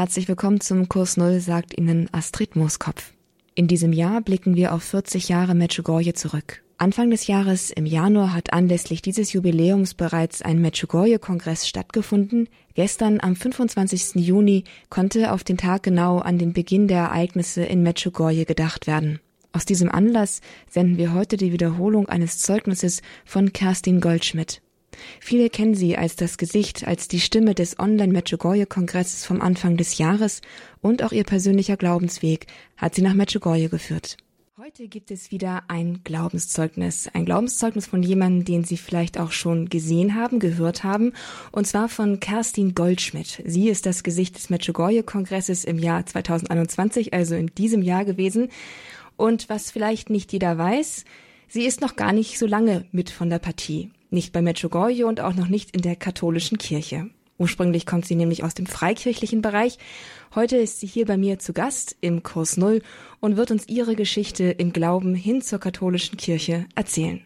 Herzlich willkommen zum Kurs Null, sagt Ihnen Astrid Mooskopf. In diesem Jahr blicken wir auf 40 Jahre Medjugorje zurück. Anfang des Jahres im Januar hat anlässlich dieses Jubiläums bereits ein Medjugorje-Kongress stattgefunden. Gestern am 25. Juni konnte auf den Tag genau an den Beginn der Ereignisse in Medjugorje gedacht werden. Aus diesem Anlass senden wir heute die Wiederholung eines Zeugnisses von Kerstin Goldschmidt. Viele kennen sie als das Gesicht, als die Stimme des Online-Medjugorje-Kongresses vom Anfang des Jahres und auch ihr persönlicher Glaubensweg hat sie nach Medjugorje geführt. Heute gibt es wieder ein Glaubenszeugnis. Ein Glaubenszeugnis von jemandem, den Sie vielleicht auch schon gesehen haben, gehört haben. Und zwar von Kerstin Goldschmidt. Sie ist das Gesicht des Medjugorje-Kongresses im Jahr 2021, also in diesem Jahr gewesen. Und was vielleicht nicht jeder weiß, sie ist noch gar nicht so lange mit von der Partie nicht bei Medjugorje und auch noch nicht in der katholischen Kirche. Ursprünglich kommt sie nämlich aus dem freikirchlichen Bereich. Heute ist sie hier bei mir zu Gast im Kurs Null und wird uns ihre Geschichte im Glauben hin zur katholischen Kirche erzählen.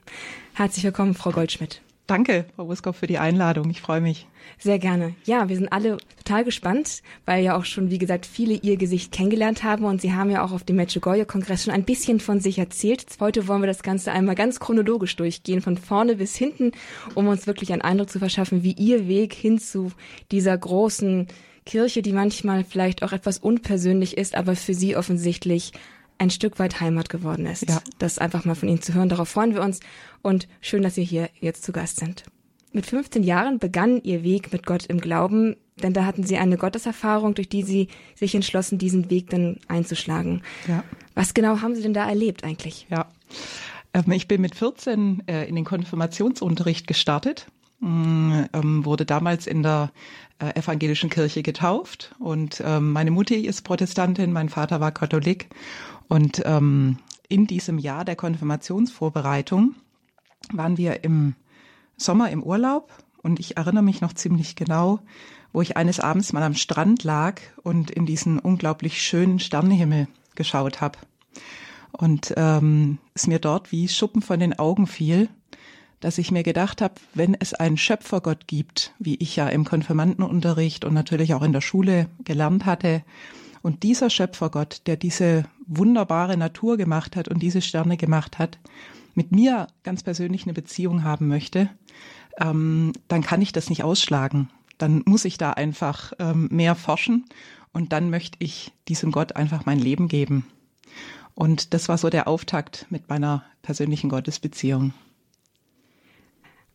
Herzlich willkommen, Frau Goldschmidt. Danke, Frau Wuskow, für die Einladung. Ich freue mich. Sehr gerne. Ja, wir sind alle total gespannt, weil ja auch schon, wie gesagt, viele ihr Gesicht kennengelernt haben und sie haben ja auch auf dem Medjugorje-Kongress schon ein bisschen von sich erzählt. Heute wollen wir das Ganze einmal ganz chronologisch durchgehen, von vorne bis hinten, um uns wirklich einen Eindruck zu verschaffen, wie ihr Weg hin zu dieser großen Kirche, die manchmal vielleicht auch etwas unpersönlich ist, aber für sie offensichtlich ein Stück weit Heimat geworden ist. Ja. Das einfach mal von Ihnen zu hören. Darauf freuen wir uns und schön, dass Sie hier jetzt zu Gast sind. Mit 15 Jahren begann Ihr Weg mit Gott im Glauben, denn da hatten Sie eine Gotteserfahrung, durch die Sie sich entschlossen, diesen Weg dann einzuschlagen. Ja. Was genau haben Sie denn da erlebt eigentlich? Ja. Ähm, ich bin mit 14 äh, in den Konfirmationsunterricht gestartet, mm, ähm, wurde damals in der äh, evangelischen Kirche getauft und ähm, meine Mutti ist Protestantin, mein Vater war Katholik und ähm, in diesem Jahr der Konfirmationsvorbereitung waren wir im Sommer im Urlaub und ich erinnere mich noch ziemlich genau, wo ich eines Abends mal am Strand lag und in diesen unglaublich schönen Sternenhimmel geschaut habe. Und ähm, es mir dort wie Schuppen von den Augen fiel, dass ich mir gedacht habe, wenn es einen Schöpfergott gibt, wie ich ja im Konfirmandenunterricht und natürlich auch in der Schule gelernt hatte, und dieser Schöpfergott, der diese wunderbare Natur gemacht hat und diese Sterne gemacht hat, mit mir ganz persönlich eine Beziehung haben möchte, ähm, dann kann ich das nicht ausschlagen. Dann muss ich da einfach ähm, mehr forschen und dann möchte ich diesem Gott einfach mein Leben geben. Und das war so der Auftakt mit meiner persönlichen Gottesbeziehung.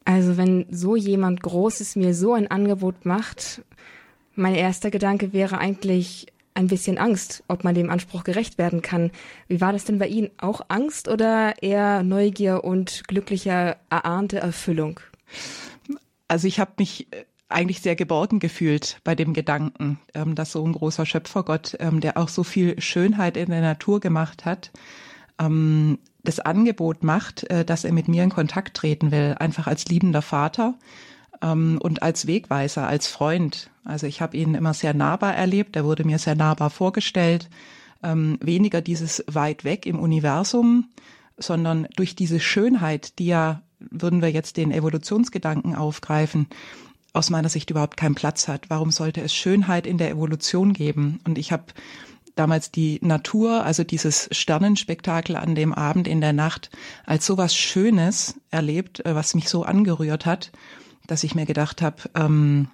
Also wenn so jemand Großes mir so ein Angebot macht, mein erster Gedanke wäre eigentlich, ein bisschen Angst, ob man dem Anspruch gerecht werden kann. Wie war das denn bei Ihnen? Auch Angst oder eher Neugier und glücklicher erahnte Erfüllung? Also ich habe mich äh, eigentlich sehr geborgen gefühlt bei dem Gedanken, ähm, dass so ein großer Schöpfergott, ähm, der auch so viel Schönheit in der Natur gemacht hat, ähm, das Angebot macht, äh, dass er mit mir in Kontakt treten will, einfach als liebender Vater und als Wegweiser, als Freund. Also ich habe ihn immer sehr nahbar erlebt, er wurde mir sehr nahbar vorgestellt. Ähm, weniger dieses weit weg im Universum, sondern durch diese Schönheit, die ja, würden wir jetzt den Evolutionsgedanken aufgreifen, aus meiner Sicht überhaupt keinen Platz hat. Warum sollte es Schönheit in der Evolution geben? Und ich habe damals die Natur, also dieses Sternenspektakel an dem Abend in der Nacht, als sowas Schönes erlebt, äh, was mich so angerührt hat dass ich mir gedacht habe, ähm,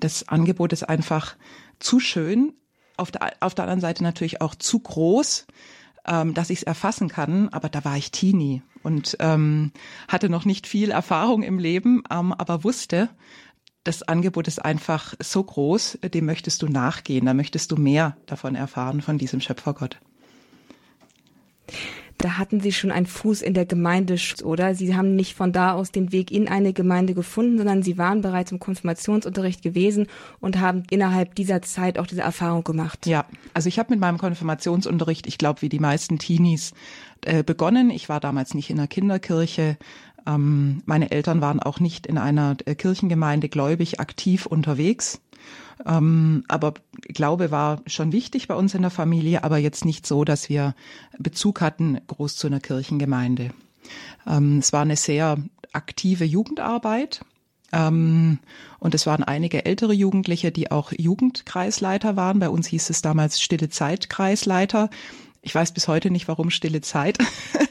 das Angebot ist einfach zu schön, auf der, auf der anderen Seite natürlich auch zu groß, ähm, dass ich es erfassen kann. Aber da war ich Teenie und ähm, hatte noch nicht viel Erfahrung im Leben, ähm, aber wusste, das Angebot ist einfach so groß, dem möchtest du nachgehen, da möchtest du mehr davon erfahren, von diesem Schöpfergott da hatten Sie schon einen Fuß in der Gemeinde, oder? Sie haben nicht von da aus den Weg in eine Gemeinde gefunden, sondern Sie waren bereits im Konfirmationsunterricht gewesen und haben innerhalb dieser Zeit auch diese Erfahrung gemacht. Ja, also ich habe mit meinem Konfirmationsunterricht, ich glaube, wie die meisten Teenies, äh, begonnen. Ich war damals nicht in der Kinderkirche. Ähm, meine Eltern waren auch nicht in einer äh, Kirchengemeinde gläubig aktiv unterwegs. Ähm, aber Glaube war schon wichtig bei uns in der Familie, aber jetzt nicht so, dass wir Bezug hatten groß zu einer Kirchengemeinde. Ähm, es war eine sehr aktive Jugendarbeit. Ähm, und es waren einige ältere Jugendliche, die auch Jugendkreisleiter waren. Bei uns hieß es damals Stille Zeit Kreisleiter. Ich weiß bis heute nicht, warum stille Zeit,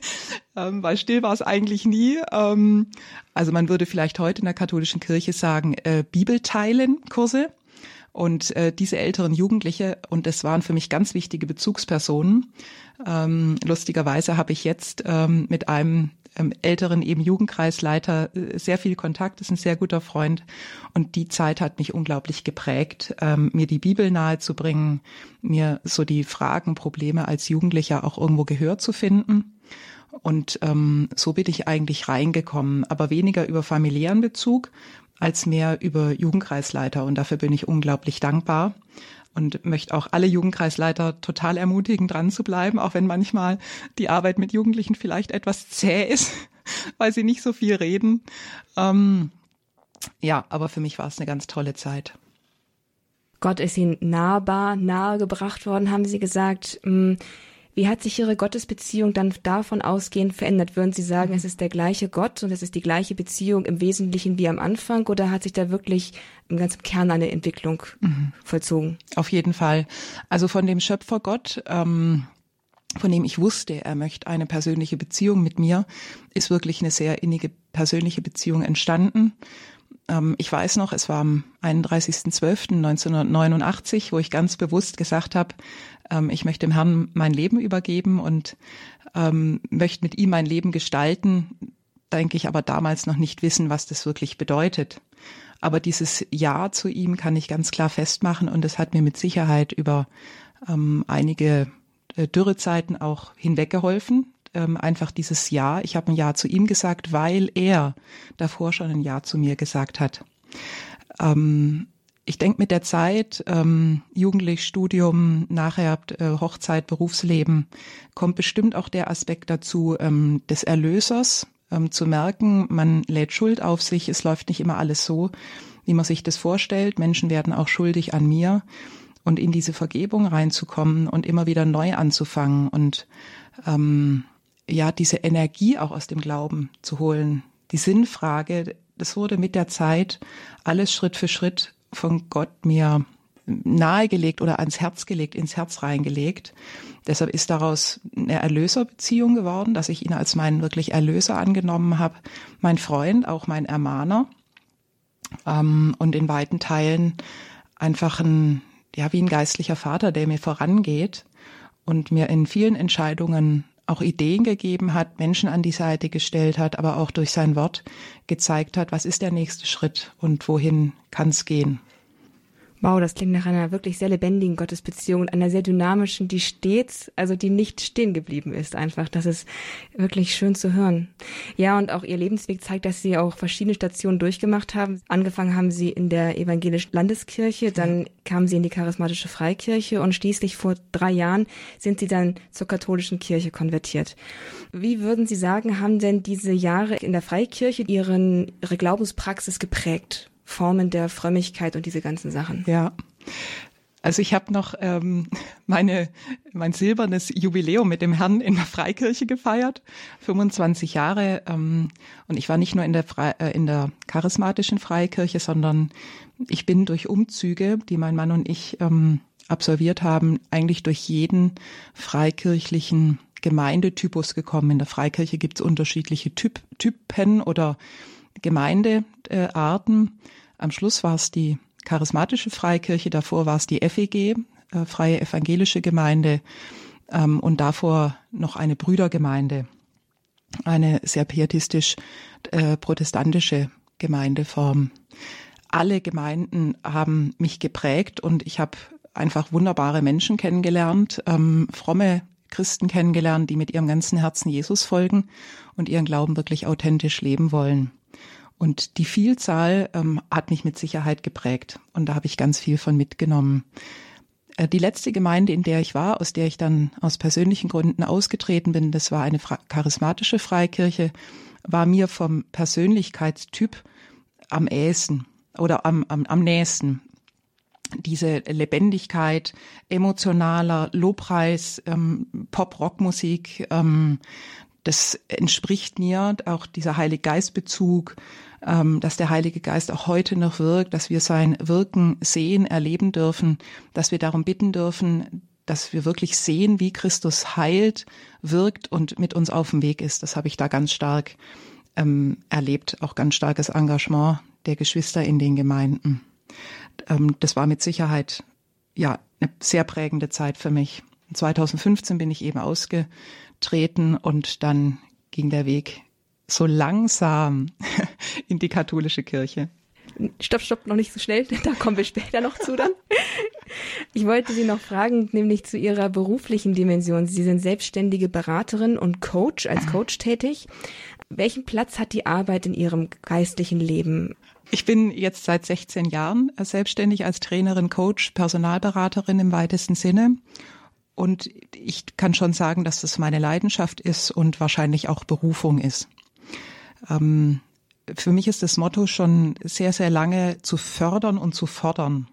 ähm, weil still war es eigentlich nie. Ähm, also man würde vielleicht heute in der katholischen Kirche sagen, äh, Bibelteilen Kurse. Und äh, diese älteren Jugendliche, und das waren für mich ganz wichtige Bezugspersonen. Ähm, lustigerweise habe ich jetzt ähm, mit einem ähm, älteren eben Jugendkreisleiter äh, sehr viel Kontakt, ist ein sehr guter Freund. Und die Zeit hat mich unglaublich geprägt, ähm, mir die Bibel nahezubringen, mir so die Fragen, Probleme als Jugendlicher auch irgendwo Gehör zu finden. Und ähm, so bin ich eigentlich reingekommen, aber weniger über familiären Bezug als mehr über Jugendkreisleiter. Und dafür bin ich unglaublich dankbar und möchte auch alle Jugendkreisleiter total ermutigen, dran zu bleiben, auch wenn manchmal die Arbeit mit Jugendlichen vielleicht etwas zäh ist, weil sie nicht so viel reden. Ähm, ja, aber für mich war es eine ganz tolle Zeit. Gott ist ihnen nahbar, nahegebracht worden, haben Sie gesagt. Hm, wie hat sich Ihre Gottesbeziehung dann davon ausgehend verändert? Würden Sie sagen, es ist der gleiche Gott und es ist die gleiche Beziehung im Wesentlichen wie am Anfang oder hat sich da wirklich im ganzen Kern eine Entwicklung mhm. vollzogen? Auf jeden Fall. Also von dem Schöpfer Gott, ähm, von dem ich wusste, er möchte eine persönliche Beziehung mit mir, ist wirklich eine sehr innige persönliche Beziehung entstanden. Ähm, ich weiß noch, es war am 31.12.1989, wo ich ganz bewusst gesagt habe, ähm, ich möchte dem Herrn mein Leben übergeben und ähm, möchte mit ihm mein Leben gestalten, denke ich aber damals noch nicht wissen, was das wirklich bedeutet. Aber dieses Ja zu ihm kann ich ganz klar festmachen und es hat mir mit Sicherheit über einige äh, Dürrezeiten auch hinweggeholfen. Ähm, einfach dieses Ja. Ich habe ein Ja zu ihm gesagt, weil er davor schon ein Ja zu mir gesagt hat. Ähm, ich denke mit der Zeit, ähm, jugendlich Studium, nachher äh, Hochzeit, Berufsleben, kommt bestimmt auch der Aspekt dazu ähm, des Erlösers, ähm, zu merken, man lädt Schuld auf sich, es läuft nicht immer alles so, wie man sich das vorstellt. Menschen werden auch schuldig an mir und in diese Vergebung reinzukommen und immer wieder neu anzufangen und ähm, ja, diese Energie auch aus dem Glauben zu holen. Die Sinnfrage, das wurde mit der Zeit alles Schritt für Schritt von Gott mir nahegelegt oder ans Herz gelegt, ins Herz reingelegt. Deshalb ist daraus eine Erlöserbeziehung geworden, dass ich ihn als meinen wirklich Erlöser angenommen habe, mein Freund, auch mein Ermahner ähm, und in weiten Teilen einfach ein, ja, wie ein geistlicher Vater, der mir vorangeht und mir in vielen Entscheidungen auch Ideen gegeben hat, Menschen an die Seite gestellt hat, aber auch durch sein Wort gezeigt hat, was ist der nächste Schritt und wohin kann es gehen. Wow, das klingt nach einer wirklich sehr lebendigen Gottesbeziehung und einer sehr dynamischen, die stets, also die nicht stehen geblieben ist einfach. Das ist wirklich schön zu hören. Ja, und auch Ihr Lebensweg zeigt, dass Sie auch verschiedene Stationen durchgemacht haben. Angefangen haben Sie in der evangelischen Landeskirche, dann kamen Sie in die charismatische Freikirche und schließlich vor drei Jahren sind Sie dann zur katholischen Kirche konvertiert. Wie würden Sie sagen, haben denn diese Jahre in der Freikirche Ihren, Ihre Glaubenspraxis geprägt? Formen der Frömmigkeit und diese ganzen Sachen. Ja. Also ich habe noch ähm, meine mein silbernes Jubiläum mit dem Herrn in der Freikirche gefeiert, 25 Jahre. Ähm, und ich war nicht nur in der Fre äh, in der charismatischen Freikirche, sondern ich bin durch Umzüge, die mein Mann und ich ähm, absolviert haben, eigentlich durch jeden freikirchlichen Gemeindetypus gekommen. In der Freikirche gibt es unterschiedliche Typ, Typen oder Gemeindearten. Am Schluss war es die charismatische Freikirche, davor war es die FEG, äh, Freie Evangelische Gemeinde, ähm, und davor noch eine Brüdergemeinde, eine sehr pietistisch äh, protestantische Gemeindeform. Alle Gemeinden haben mich geprägt und ich habe einfach wunderbare Menschen kennengelernt, ähm, fromme Christen kennengelernt, die mit ihrem ganzen Herzen Jesus folgen und ihren Glauben wirklich authentisch leben wollen. Und die Vielzahl ähm, hat mich mit Sicherheit geprägt. Und da habe ich ganz viel von mitgenommen. Äh, die letzte Gemeinde, in der ich war, aus der ich dann aus persönlichen Gründen ausgetreten bin, das war eine charismatische Freikirche, war mir vom Persönlichkeitstyp am ehesten oder am, am, am nächsten. Diese Lebendigkeit, emotionaler Lobpreis, ähm, Pop-Rock-Musik, ähm, das entspricht mir, auch dieser Heilige Geistbezug, dass der Heilige Geist auch heute noch wirkt, dass wir sein Wirken sehen, erleben dürfen, dass wir darum bitten dürfen, dass wir wirklich sehen, wie Christus heilt, wirkt und mit uns auf dem Weg ist. Das habe ich da ganz stark ähm, erlebt, auch ganz starkes Engagement der Geschwister in den Gemeinden. Ähm, das war mit Sicherheit ja eine sehr prägende Zeit für mich. 2015 bin ich eben ausgetreten und dann ging der Weg so langsam in die katholische Kirche. Stopp, stopp, noch nicht so schnell, da kommen wir später noch zu dann. Ich wollte Sie noch fragen, nämlich zu Ihrer beruflichen Dimension. Sie sind selbstständige Beraterin und Coach, als Coach tätig. Welchen Platz hat die Arbeit in Ihrem geistlichen Leben? Ich bin jetzt seit 16 Jahren selbstständig als Trainerin, Coach, Personalberaterin im weitesten Sinne. Und ich kann schon sagen, dass das meine Leidenschaft ist und wahrscheinlich auch Berufung ist. Ähm, für mich ist das Motto schon sehr, sehr lange zu fördern und zu fordern.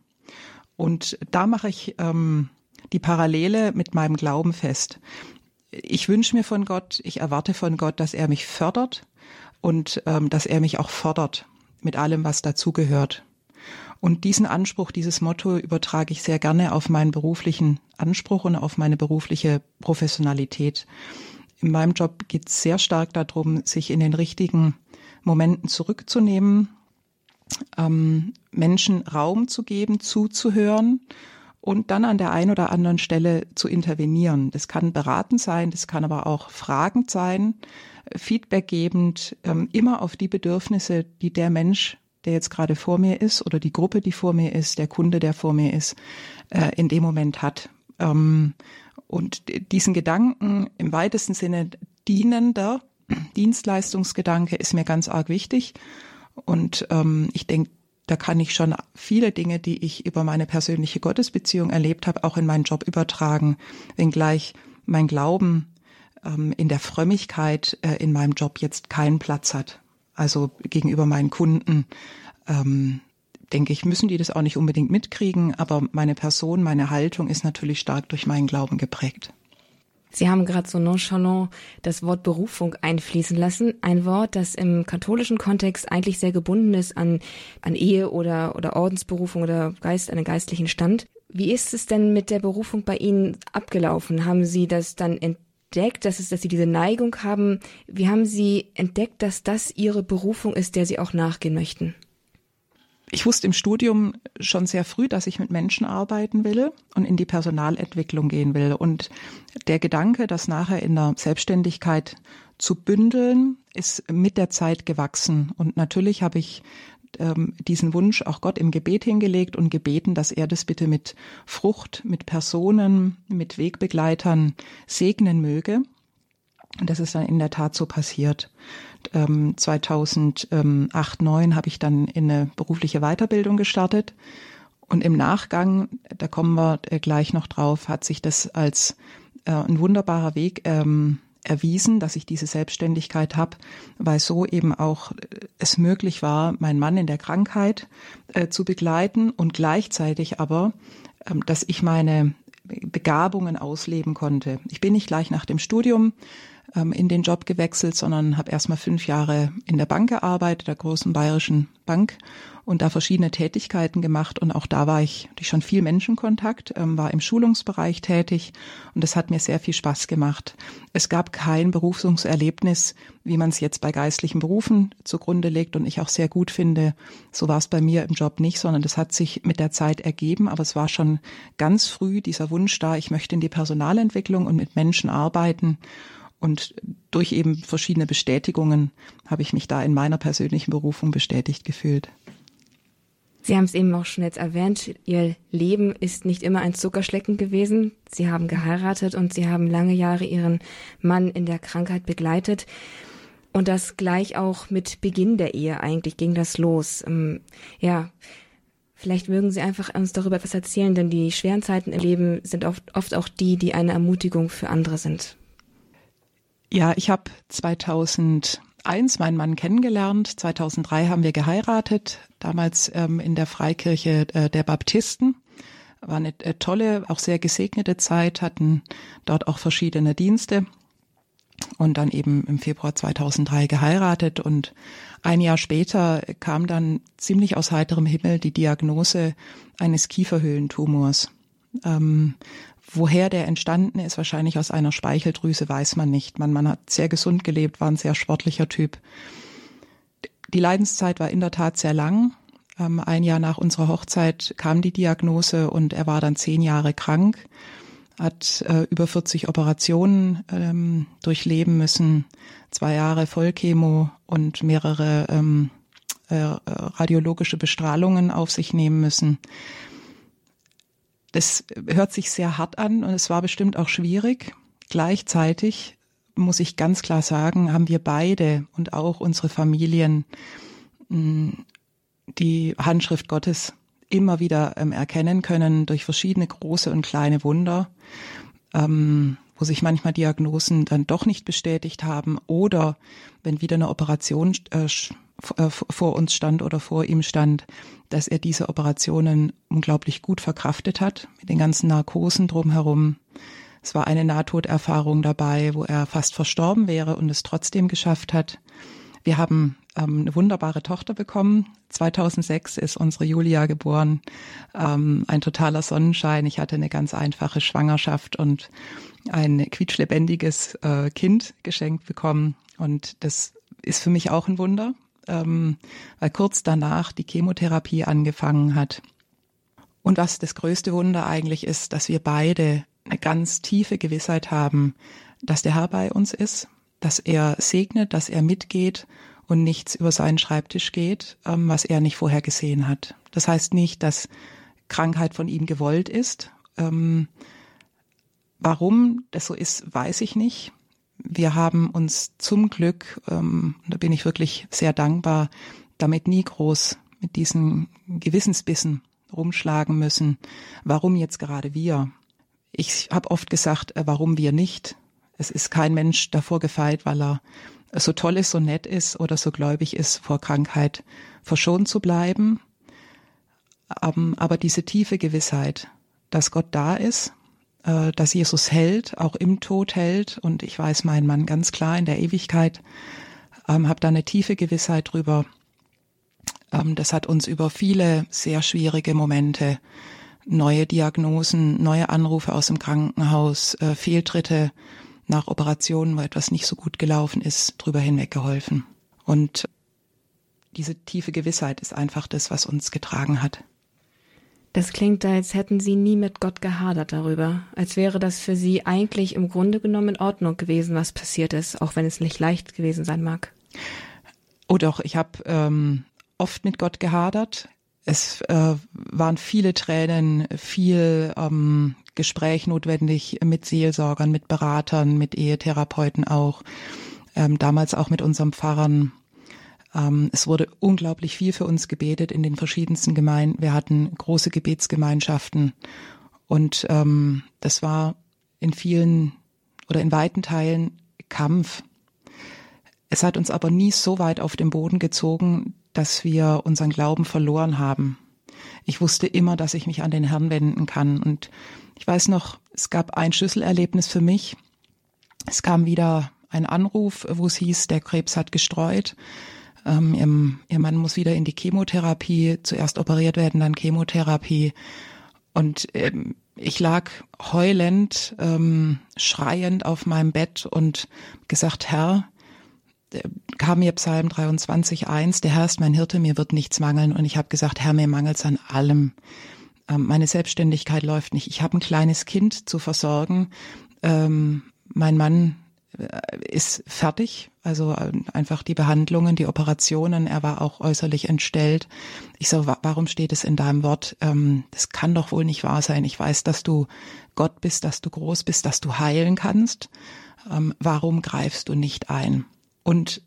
Und da mache ich ähm, die Parallele mit meinem Glauben fest. Ich wünsche mir von Gott, ich erwarte von Gott, dass er mich fördert und ähm, dass er mich auch fordert mit allem, was dazugehört. Und diesen Anspruch, dieses Motto übertrage ich sehr gerne auf meinen beruflichen Anspruch und auf meine berufliche Professionalität. In meinem Job geht es sehr stark darum, sich in den richtigen Momenten zurückzunehmen, ähm, Menschen Raum zu geben, zuzuhören und dann an der einen oder anderen Stelle zu intervenieren. Das kann beratend sein, das kann aber auch fragend sein, Feedback gebend, ähm, immer auf die Bedürfnisse, die der Mensch, der jetzt gerade vor mir ist oder die Gruppe, die vor mir ist, der Kunde, der vor mir ist, äh, in dem Moment hat. Ähm, und diesen Gedanken im weitesten Sinne dienender Dienstleistungsgedanke ist mir ganz arg wichtig. Und ähm, ich denke, da kann ich schon viele Dinge, die ich über meine persönliche Gottesbeziehung erlebt habe, auch in meinen Job übertragen, wenngleich mein Glauben ähm, in der Frömmigkeit äh, in meinem Job jetzt keinen Platz hat. Also gegenüber meinen Kunden ähm, denke ich, müssen die das auch nicht unbedingt mitkriegen, aber meine Person, meine Haltung ist natürlich stark durch meinen Glauben geprägt. Sie haben gerade so nonchalant das Wort Berufung einfließen lassen. Ein Wort, das im katholischen Kontext eigentlich sehr gebunden ist an, an Ehe oder, oder Ordensberufung oder Geist, einen geistlichen Stand. Wie ist es denn mit der Berufung bei Ihnen abgelaufen? Haben Sie das dann entdeckt, dass, es, dass Sie diese Neigung haben? Wie haben Sie entdeckt, dass das Ihre Berufung ist, der Sie auch nachgehen möchten? Ich wusste im Studium schon sehr früh, dass ich mit Menschen arbeiten will und in die Personalentwicklung gehen will. Und der Gedanke, das nachher in der Selbstständigkeit zu bündeln, ist mit der Zeit gewachsen. Und natürlich habe ich ähm, diesen Wunsch auch Gott im Gebet hingelegt und gebeten, dass er das bitte mit Frucht, mit Personen, mit Wegbegleitern segnen möge. Und das ist dann in der Tat so passiert. 2008, ähm, 2009 habe ich dann in eine berufliche Weiterbildung gestartet. Und im Nachgang, da kommen wir äh, gleich noch drauf, hat sich das als äh, ein wunderbarer Weg ähm, erwiesen, dass ich diese Selbstständigkeit habe, weil so eben auch äh, es möglich war, meinen Mann in der Krankheit äh, zu begleiten und gleichzeitig aber, ähm, dass ich meine Begabungen ausleben konnte. Ich bin nicht gleich nach dem Studium ähm, in den Job gewechselt, sondern habe erstmal fünf Jahre in der Bank gearbeitet, der großen bayerischen Bank und da verschiedene Tätigkeiten gemacht und auch da war ich durch schon viel Menschenkontakt, ähm, war im Schulungsbereich tätig und das hat mir sehr viel Spaß gemacht. Es gab kein Berufungserlebnis, wie man es jetzt bei geistlichen Berufen zugrunde legt und ich auch sehr gut finde. So war es bei mir im Job nicht, sondern das hat sich mit der Zeit ergeben, aber es war schon ganz früh dieser Wunsch da, ich möchte in die Personalentwicklung und mit Menschen arbeiten und durch eben verschiedene Bestätigungen habe ich mich da in meiner persönlichen Berufung bestätigt gefühlt. Sie haben es eben auch schon jetzt erwähnt, Ihr Leben ist nicht immer ein Zuckerschlecken gewesen. Sie haben geheiratet und Sie haben lange Jahre Ihren Mann in der Krankheit begleitet. Und das gleich auch mit Beginn der Ehe eigentlich ging das los. Ähm, ja, vielleicht mögen Sie einfach uns darüber etwas erzählen, denn die schweren Zeiten im Leben sind oft, oft auch die, die eine Ermutigung für andere sind. Ja, ich habe 2001 meinen Mann kennengelernt. 2003 haben wir geheiratet, damals ähm, in der Freikirche äh, der Baptisten. War eine äh, tolle, auch sehr gesegnete Zeit, hatten dort auch verschiedene Dienste. und dann eben im Februar 2003 geheiratet und ein Jahr später kam dann ziemlich aus heiterem Himmel die Diagnose eines Kieferhöhlentumors. Ähm, woher der entstanden ist, wahrscheinlich aus einer Speicheldrüse, weiß man nicht. Man, man hat sehr gesund gelebt, war ein sehr sportlicher Typ. Die Leidenszeit war in der Tat sehr lang. Ähm, ein Jahr nach unserer Hochzeit kam die Diagnose und er war dann zehn Jahre krank hat äh, über 40 Operationen ähm, durchleben müssen, zwei Jahre Vollchemo und mehrere ähm, äh, radiologische Bestrahlungen auf sich nehmen müssen. Das hört sich sehr hart an und es war bestimmt auch schwierig. Gleichzeitig muss ich ganz klar sagen, haben wir beide und auch unsere Familien mh, die Handschrift Gottes immer wieder ähm, erkennen können durch verschiedene große und kleine Wunder, ähm, wo sich manchmal Diagnosen dann doch nicht bestätigt haben oder wenn wieder eine Operation äh vor uns stand oder vor ihm stand, dass er diese Operationen unglaublich gut verkraftet hat, mit den ganzen Narkosen drumherum. Es war eine Nahtoderfahrung dabei, wo er fast verstorben wäre und es trotzdem geschafft hat. Wir haben ähm, eine wunderbare Tochter bekommen. 2006 ist unsere Julia geboren. Ähm, ein totaler Sonnenschein. Ich hatte eine ganz einfache Schwangerschaft und ein quietschlebendiges äh, Kind geschenkt bekommen. Und das ist für mich auch ein Wunder, ähm, weil kurz danach die Chemotherapie angefangen hat. Und was das größte Wunder eigentlich ist, dass wir beide eine ganz tiefe Gewissheit haben, dass der Herr bei uns ist, dass er segnet, dass er mitgeht und nichts über seinen Schreibtisch geht, ähm, was er nicht vorher gesehen hat. Das heißt nicht, dass Krankheit von ihm gewollt ist. Ähm, warum das so ist, weiß ich nicht. Wir haben uns zum Glück, ähm, da bin ich wirklich sehr dankbar, damit nie groß mit diesen Gewissensbissen rumschlagen müssen. Warum jetzt gerade wir? Ich habe oft gesagt, äh, warum wir nicht. Es ist kein Mensch davor gefeit, weil er so toll ist, so nett ist oder so gläubig ist, vor Krankheit verschont zu bleiben. Ähm, aber diese tiefe Gewissheit, dass Gott da ist, äh, dass Jesus hält, auch im Tod hält und ich weiß meinen Mann ganz klar in der Ewigkeit, ähm, habe da eine tiefe Gewissheit drüber. Ähm, das hat uns über viele sehr schwierige Momente, neue Diagnosen, neue Anrufe aus dem Krankenhaus, äh, Fehltritte, nach Operationen, wo etwas nicht so gut gelaufen ist, drüber hinweggeholfen. Und diese tiefe Gewissheit ist einfach das, was uns getragen hat. Das klingt, als hätten Sie nie mit Gott gehadert darüber, als wäre das für Sie eigentlich im Grunde genommen in Ordnung gewesen, was passiert ist, auch wenn es nicht leicht gewesen sein mag. Oh doch, ich habe ähm, oft mit Gott gehadert. Es äh, waren viele Tränen, viel ähm, Gespräch notwendig mit Seelsorgern, mit Beratern, mit Ehetherapeuten auch, ähm, damals auch mit unserem Pfarrern. Ähm, es wurde unglaublich viel für uns gebetet in den verschiedensten Gemeinden. Wir hatten große Gebetsgemeinschaften und ähm, das war in vielen oder in weiten Teilen Kampf. Es hat uns aber nie so weit auf den Boden gezogen, dass wir unseren Glauben verloren haben. Ich wusste immer, dass ich mich an den Herrn wenden kann und ich weiß noch, es gab ein Schlüsselerlebnis für mich. Es kam wieder ein Anruf, wo es hieß, der Krebs hat gestreut. Ähm, ihr, ihr Mann muss wieder in die Chemotherapie, zuerst operiert werden, dann Chemotherapie. Und ähm, ich lag heulend, ähm, schreiend auf meinem Bett und gesagt, Herr, äh, kam mir Psalm 23, 1, der Herr ist mein Hirte, mir wird nichts mangeln. Und ich habe gesagt, Herr, mir mangelt's an allem. Ähm, meine Selbstständigkeit läuft nicht. Ich habe ein kleines Kind zu versorgen. Ähm, mein Mann ist fertig, also äh, einfach die Behandlungen, die Operationen. Er war auch äußerlich entstellt. Ich so, warum steht es in deinem Wort? Ähm, das kann doch wohl nicht wahr sein. Ich weiß, dass du Gott bist, dass du groß bist, dass du heilen kannst. warum greifst du nicht ein? Und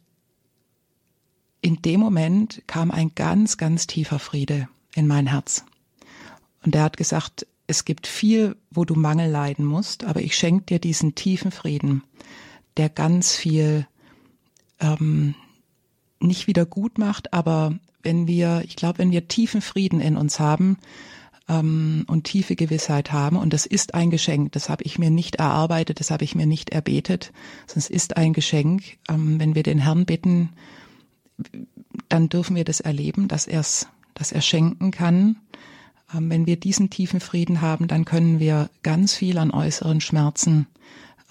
in dem Moment kam ein ganz, ganz tiefer Friede in mein Herz. Und er hat gesagt, es gibt viel, wo du Mangel leiden musst, aber ich schenke dir diesen tiefen Frieden, der ganz viel ähm, nicht wieder gut macht, aber wenn wir, ich glaube, wenn wir tiefen Frieden in uns haben, ähm, und tiefe Gewissheit haben. Und das ist ein Geschenk. Das habe ich mir nicht erarbeitet, das habe ich mir nicht erbetet, sondern es ist ein Geschenk. Ähm, wenn wir den Herrn bitten, dann dürfen wir das erleben, dass er es dass er schenken kann. Ähm, wenn wir diesen tiefen Frieden haben, dann können wir ganz viel an äußeren Schmerzen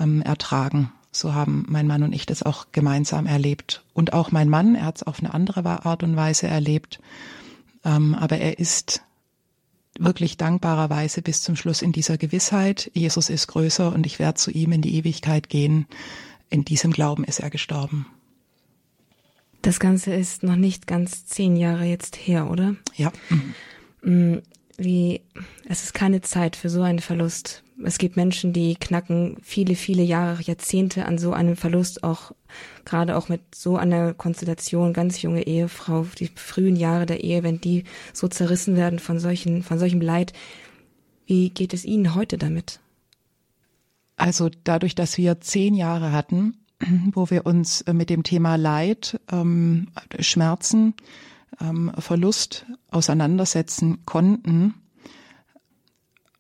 ähm, ertragen. So haben mein Mann und ich das auch gemeinsam erlebt. Und auch mein Mann, er hat es auf eine andere Art und Weise erlebt. Ähm, aber er ist wirklich dankbarerweise bis zum Schluss in dieser Gewissheit, Jesus ist größer und ich werde zu ihm in die Ewigkeit gehen. In diesem Glauben ist er gestorben. Das Ganze ist noch nicht ganz zehn Jahre jetzt her, oder? Ja. Mhm. Wie, es ist keine Zeit für so einen Verlust. Es gibt Menschen, die knacken viele, viele Jahre, Jahrzehnte an so einem Verlust, auch gerade auch mit so einer Konstellation, ganz junge Ehefrau, die frühen Jahre der Ehe, wenn die so zerrissen werden von solchen, von solchem Leid. Wie geht es Ihnen heute damit? Also dadurch, dass wir zehn Jahre hatten, wo wir uns äh, mit dem Thema Leid, ähm, Schmerzen, ähm, Verlust auseinandersetzen konnten,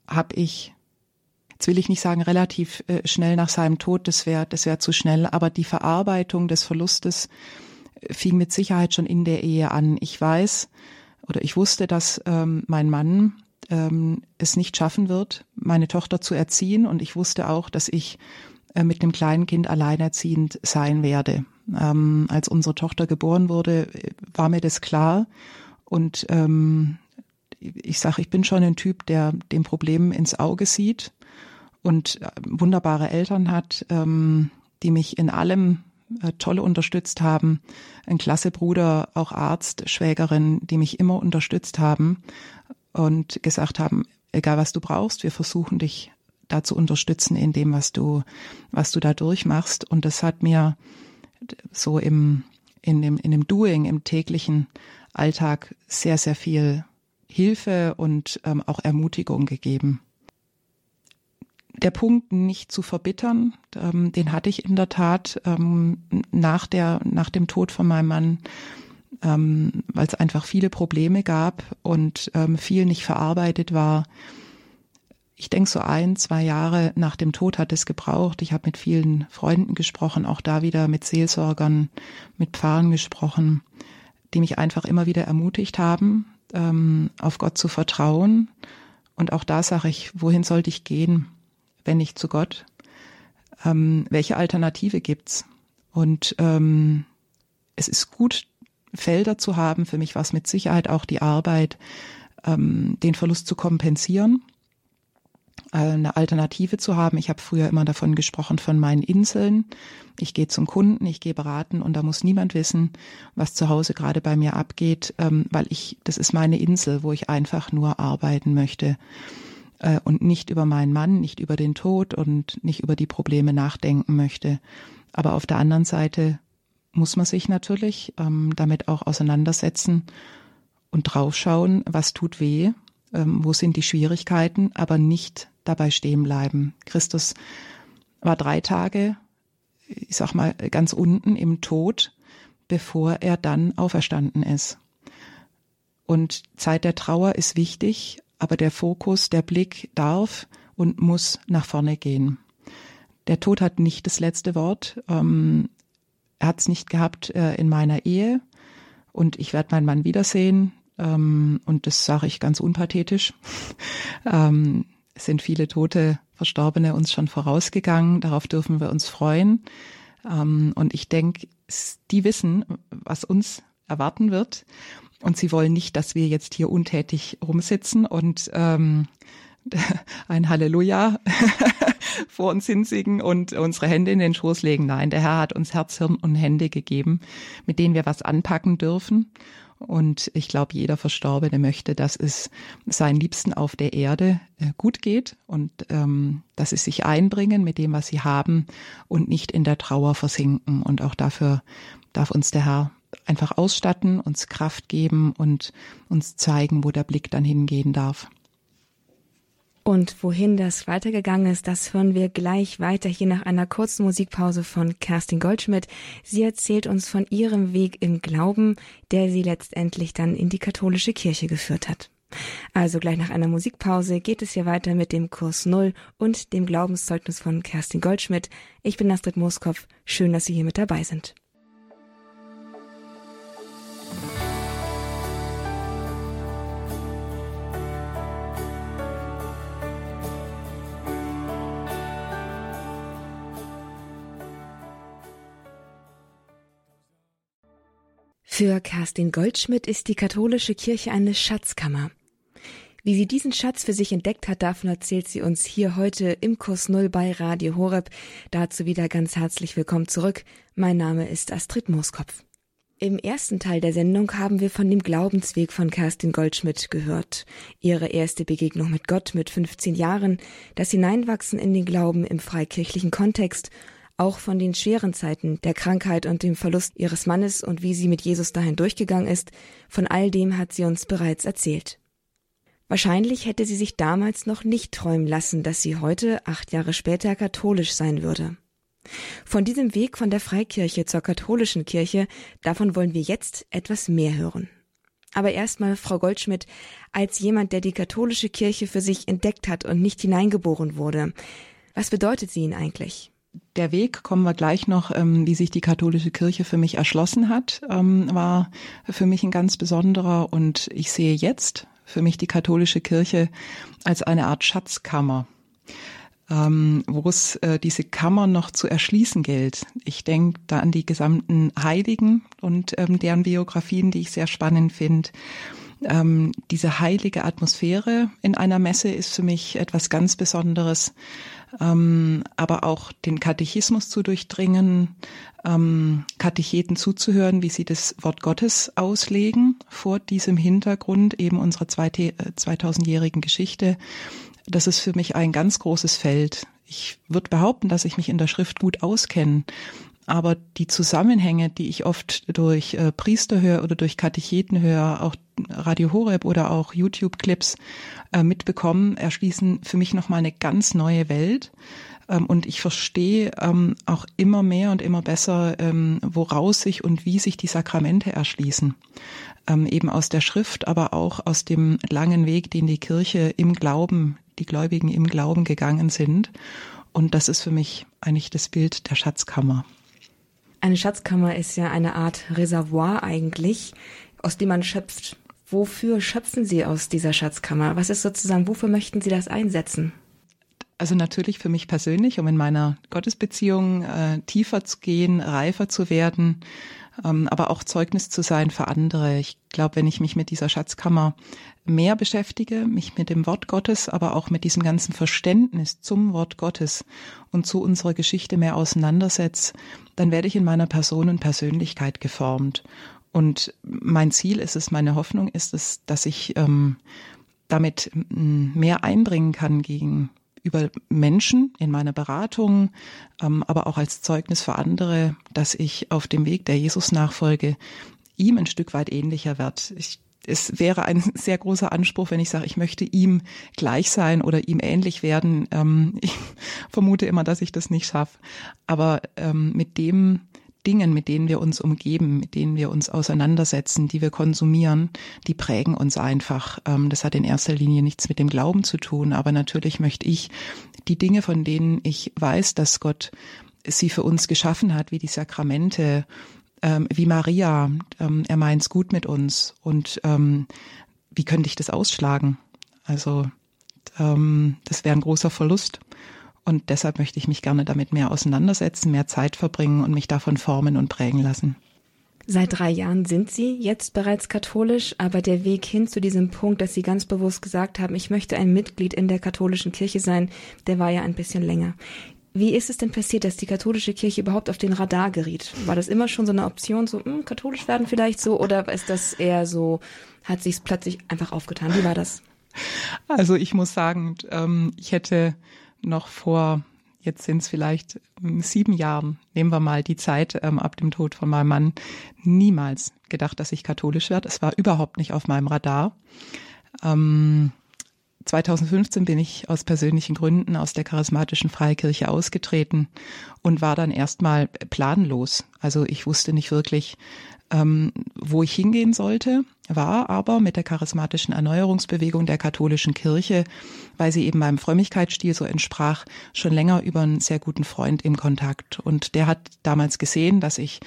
habe ich, jetzt will ich nicht sagen relativ äh, schnell nach seinem Tod, das wäre das wäre zu schnell, aber die Verarbeitung des Verlustes äh, fing mit Sicherheit schon in der Ehe an. Ich weiß oder ich wusste, dass ähm, mein Mann ähm, es nicht schaffen wird, meine Tochter zu erziehen und ich wusste auch, dass ich äh, mit einem kleinen Kind alleinerziehend sein werde. Ähm, als unsere Tochter geboren wurde, war mir das klar. Und ähm, ich sage, ich bin schon ein Typ, der dem Problem ins Auge sieht und äh, wunderbare Eltern hat, ähm, die mich in allem äh, toll unterstützt haben. Ein klasse Bruder, auch Arzt, Schwägerin, die mich immer unterstützt haben und gesagt haben, egal was du brauchst, wir versuchen dich da zu unterstützen in dem, was du, was du da durchmachst. Und das hat mir so im, in dem, in dem Doing, im täglichen Alltag sehr, sehr viel Hilfe und ähm, auch Ermutigung gegeben. Der Punkt, nicht zu verbittern, ähm, den hatte ich in der Tat ähm, nach, der, nach dem Tod von meinem Mann, ähm, weil es einfach viele Probleme gab und ähm, viel nicht verarbeitet war ich denke, so ein, zwei Jahre nach dem Tod hat es gebraucht. Ich habe mit vielen Freunden gesprochen, auch da wieder mit Seelsorgern, mit Pfarrern gesprochen, die mich einfach immer wieder ermutigt haben, ähm, auf Gott zu vertrauen. Und auch da sage ich, wohin sollte ich gehen, wenn nicht zu Gott? Ähm, welche Alternative gibt's? Und ähm, es ist gut, Felder zu haben. Für mich war es mit Sicherheit auch die Arbeit, ähm, den Verlust zu kompensieren äh, eine Alternative zu haben. Ich habe früher immer davon gesprochen, von meinen Inseln. Ich gehe zum Kunden, ich gehe beraten und da muss niemand wissen, was zu Hause gerade bei mir abgeht, ähm, weil ich, das ist meine Insel, wo ich einfach nur arbeiten möchte äh, und nicht über meinen Mann, nicht über den Tod und nicht über die Probleme nachdenken möchte. Aber auf der anderen Seite muss man sich natürlich ähm, damit auch auseinandersetzen und draufschauen, was tut weh, ähm, wo sind die Schwierigkeiten, aber nicht dabei stehen bleiben. Christus war drei Tage, ich sag mal, ganz unten im Tod, bevor er dann auferstanden ist. Und Zeit der Trauer ist wichtig, aber der Fokus, der Blick darf und muss nach vorne gehen. Der Tod hat nicht das letzte Wort. Ähm, er hat es nicht gehabt äh, in meiner Ehe und ich werde meinen Mann wiedersehen. Ähm, und das sage ich ganz unpathetisch. ähm, es sind viele tote Verstorbene uns schon vorausgegangen. Darauf dürfen wir uns freuen. Ähm, und ich denke, die wissen, was uns erwarten wird. Und sie wollen nicht, dass wir jetzt hier untätig rumsitzen und ähm, ein Halleluja vor uns hinsingen und unsere Hände in den Schoß legen. Nein, der Herr hat uns Herz, Hirn und Hände gegeben, mit denen wir was anpacken dürfen. Und ich glaube, jeder Verstorbene möchte, dass es seinen Liebsten auf der Erde äh, gut geht und ähm, dass sie sich einbringen mit dem, was sie haben und nicht in der Trauer versinken. Und auch dafür darf uns der Herr einfach ausstatten, uns Kraft geben und uns zeigen, wo der Blick dann hingehen darf. Und wohin das weitergegangen ist, das hören wir gleich weiter hier nach einer kurzen Musikpause von Kerstin Goldschmidt. Sie erzählt uns von ihrem Weg im Glauben, der sie letztendlich dann in die katholische Kirche geführt hat. Also gleich nach einer Musikpause geht es hier weiter mit dem Kurs Null und dem Glaubenszeugnis von Kerstin Goldschmidt. Ich bin Astrid Moskopf. Schön, dass Sie hier mit dabei sind. Für Kerstin Goldschmidt ist die katholische Kirche eine Schatzkammer. Wie sie diesen Schatz für sich entdeckt hat, davon erzählt sie uns hier heute im Kurs Null bei Radio Horeb. Dazu wieder ganz herzlich willkommen zurück. Mein Name ist Astrid Mooskopf. Im ersten Teil der Sendung haben wir von dem Glaubensweg von Kerstin Goldschmidt gehört. Ihre erste Begegnung mit Gott mit 15 Jahren, das Hineinwachsen in den Glauben im freikirchlichen Kontext auch von den schweren Zeiten der Krankheit und dem Verlust ihres Mannes und wie sie mit Jesus dahin durchgegangen ist, von all dem hat sie uns bereits erzählt. Wahrscheinlich hätte sie sich damals noch nicht träumen lassen, dass sie heute, acht Jahre später, katholisch sein würde. Von diesem Weg von der Freikirche zur katholischen Kirche, davon wollen wir jetzt etwas mehr hören. Aber erstmal, Frau Goldschmidt, als jemand, der die katholische Kirche für sich entdeckt hat und nicht hineingeboren wurde, was bedeutet sie Ihnen eigentlich? Der Weg, kommen wir gleich noch, ähm, wie sich die katholische Kirche für mich erschlossen hat, ähm, war für mich ein ganz besonderer und ich sehe jetzt für mich die katholische Kirche als eine Art Schatzkammer. Ähm, wo es äh, diese Kammer noch zu erschließen gilt. Ich denke da an die gesamten Heiligen und ähm, deren Biografien, die ich sehr spannend finde. Ähm, diese heilige Atmosphäre in einer Messe ist für mich etwas ganz Besonderes ähm, aber auch den Katechismus zu durchdringen, ähm, Katecheten zuzuhören, wie sie das Wort Gottes auslegen vor diesem Hintergrund eben unserer 2000-jährigen äh, Geschichte. Das ist für mich ein ganz großes Feld. Ich würde behaupten, dass ich mich in der Schrift gut auskenne. Aber die Zusammenhänge, die ich oft durch äh, Priester höre oder durch Katecheten höre, auch Radio Horeb oder auch YouTube-Clips äh, mitbekommen, erschließen für mich nochmal eine ganz neue Welt. Ähm, und ich verstehe ähm, auch immer mehr und immer besser, ähm, woraus sich und wie sich die Sakramente erschließen. Ähm, eben aus der Schrift, aber auch aus dem langen Weg, den die Kirche im Glauben, die Gläubigen im Glauben gegangen sind. Und das ist für mich eigentlich das Bild der Schatzkammer. Eine Schatzkammer ist ja eine Art Reservoir eigentlich, aus dem man schöpft. Wofür schöpfen Sie aus dieser Schatzkammer? Was ist sozusagen, wofür möchten Sie das einsetzen? Also natürlich für mich persönlich, um in meiner Gottesbeziehung äh, tiefer zu gehen, reifer zu werden, ähm, aber auch Zeugnis zu sein für andere. Ich glaube, wenn ich mich mit dieser Schatzkammer mehr beschäftige, mich mit dem Wort Gottes, aber auch mit diesem ganzen Verständnis zum Wort Gottes und zu unserer Geschichte mehr auseinandersetze, dann werde ich in meiner Person und Persönlichkeit geformt. Und mein Ziel ist es, meine Hoffnung ist es, dass ich ähm, damit mehr einbringen kann gegen über Menschen in meiner Beratung, ähm, aber auch als Zeugnis für andere, dass ich auf dem Weg der Jesus-Nachfolge ihm ein Stück weit ähnlicher werde. Ich, es wäre ein sehr großer Anspruch, wenn ich sage, ich möchte ihm gleich sein oder ihm ähnlich werden. Ähm, ich vermute immer, dass ich das nicht schaffe. Aber ähm, mit dem Dingen, mit denen wir uns umgeben, mit denen wir uns auseinandersetzen, die wir konsumieren, die prägen uns einfach. Ähm, das hat in erster Linie nichts mit dem Glauben zu tun, aber natürlich möchte ich die Dinge, von denen ich weiß, dass Gott sie für uns geschaffen hat, wie die Sakramente, ähm, wie Maria, ähm, er meint's gut mit uns und wie könnte ich das ausschlagen? Also das wäre ein großer Verlust. Und deshalb möchte ich mich gerne damit mehr auseinandersetzen, mehr Zeit verbringen und mich davon formen und prägen lassen. Seit drei Jahren sind Sie jetzt bereits katholisch, aber der Weg hin zu diesem Punkt, dass Sie ganz bewusst gesagt haben, ich möchte ein Mitglied in der katholischen Kirche sein, der war ja ein bisschen länger. Wie ist es denn passiert, dass die katholische Kirche überhaupt auf den Radar geriet? War das immer schon so eine Option, so mh, hm, katholisch werden vielleicht so, oder ist das eher so, hat sich plötzlich einfach aufgetan? Wie war das? Also ich muss sagen, ähm, ich hätte noch vor, jetzt sind es vielleicht ähm, sieben Jahren, nehmen wir mal die Zeit ähm, ab dem Tod von meinem Mann, niemals gedacht, dass ich katholisch werde. Es war überhaupt nicht auf meinem Radar. Ähm, 2015 bin ich aus persönlichen Gründen aus der charismatischen Freikirche ausgetreten und war dann erstmal planlos. Also ich wusste nicht wirklich, ähm, wo ich hingehen sollte, war aber mit der charismatischen Erneuerungsbewegung der katholischen Kirche, weil sie eben meinem Frömmigkeitsstil so entsprach, schon länger über einen sehr guten Freund im Kontakt. Und der hat damals gesehen, dass ich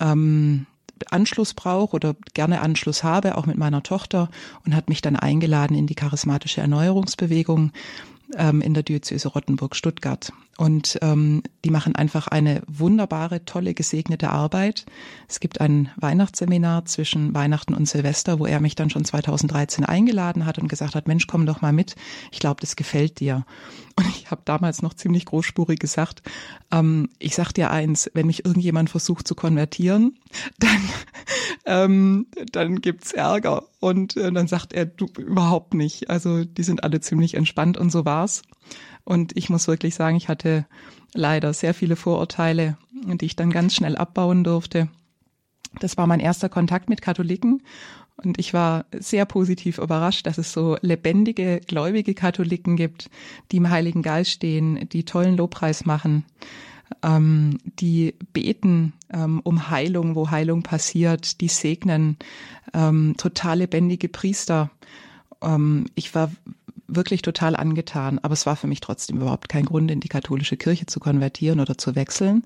ähm, Anschluss brauche oder gerne Anschluss habe, auch mit meiner Tochter, und hat mich dann eingeladen in die charismatische Erneuerungsbewegung ähm, in der Diözese Rottenburg-Stuttgart. Und ähm, die machen einfach eine wunderbare, tolle, gesegnete Arbeit. Es gibt ein Weihnachtsseminar zwischen Weihnachten und Silvester, wo er mich dann schon 2013 eingeladen hat und gesagt hat, Mensch, komm doch mal mit. Ich glaube, das gefällt dir. Und ich habe damals noch ziemlich großspurig gesagt, ähm, ich sag dir eins, wenn mich irgendjemand versucht zu konvertieren, dann, ähm, dann gibt's Ärger. Und äh, dann sagt er, du überhaupt nicht. Also die sind alle ziemlich entspannt und so war's. Und ich muss wirklich sagen, ich hatte leider sehr viele Vorurteile, die ich dann ganz schnell abbauen durfte. Das war mein erster Kontakt mit Katholiken und ich war sehr positiv überrascht, dass es so lebendige, gläubige Katholiken gibt, die im Heiligen Geist stehen, die tollen Lobpreis machen, ähm, die beten ähm, um Heilung, wo Heilung passiert, die segnen, ähm, total lebendige Priester. Ähm, ich war wirklich total angetan, aber es war für mich trotzdem überhaupt kein Grund, in die katholische Kirche zu konvertieren oder zu wechseln.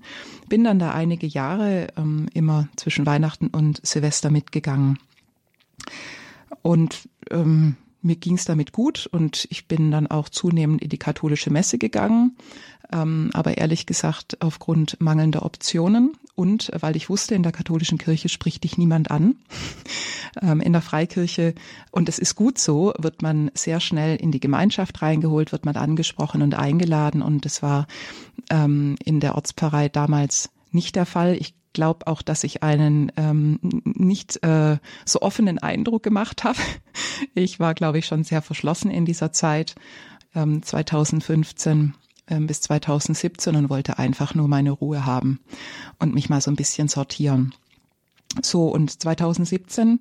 Bin dann da einige Jahre ähm, immer zwischen Weihnachten und Silvester mitgegangen. Und ähm, mir ging es damit gut und ich bin dann auch zunehmend in die katholische Messe gegangen, ähm, aber ehrlich gesagt aufgrund mangelnder Optionen und weil ich wusste, in der katholischen Kirche spricht dich niemand an. ähm, in der Freikirche, und es ist gut so, wird man sehr schnell in die Gemeinschaft reingeholt, wird man angesprochen und eingeladen und es war ähm, in der Ortspfarrei damals nicht der Fall. Ich glaube auch, dass ich einen ähm, nicht äh, so offenen Eindruck gemacht habe. Ich war, glaube ich, schon sehr verschlossen in dieser Zeit, ähm, 2015 ähm, bis 2017 und wollte einfach nur meine Ruhe haben und mich mal so ein bisschen sortieren. So, und 2017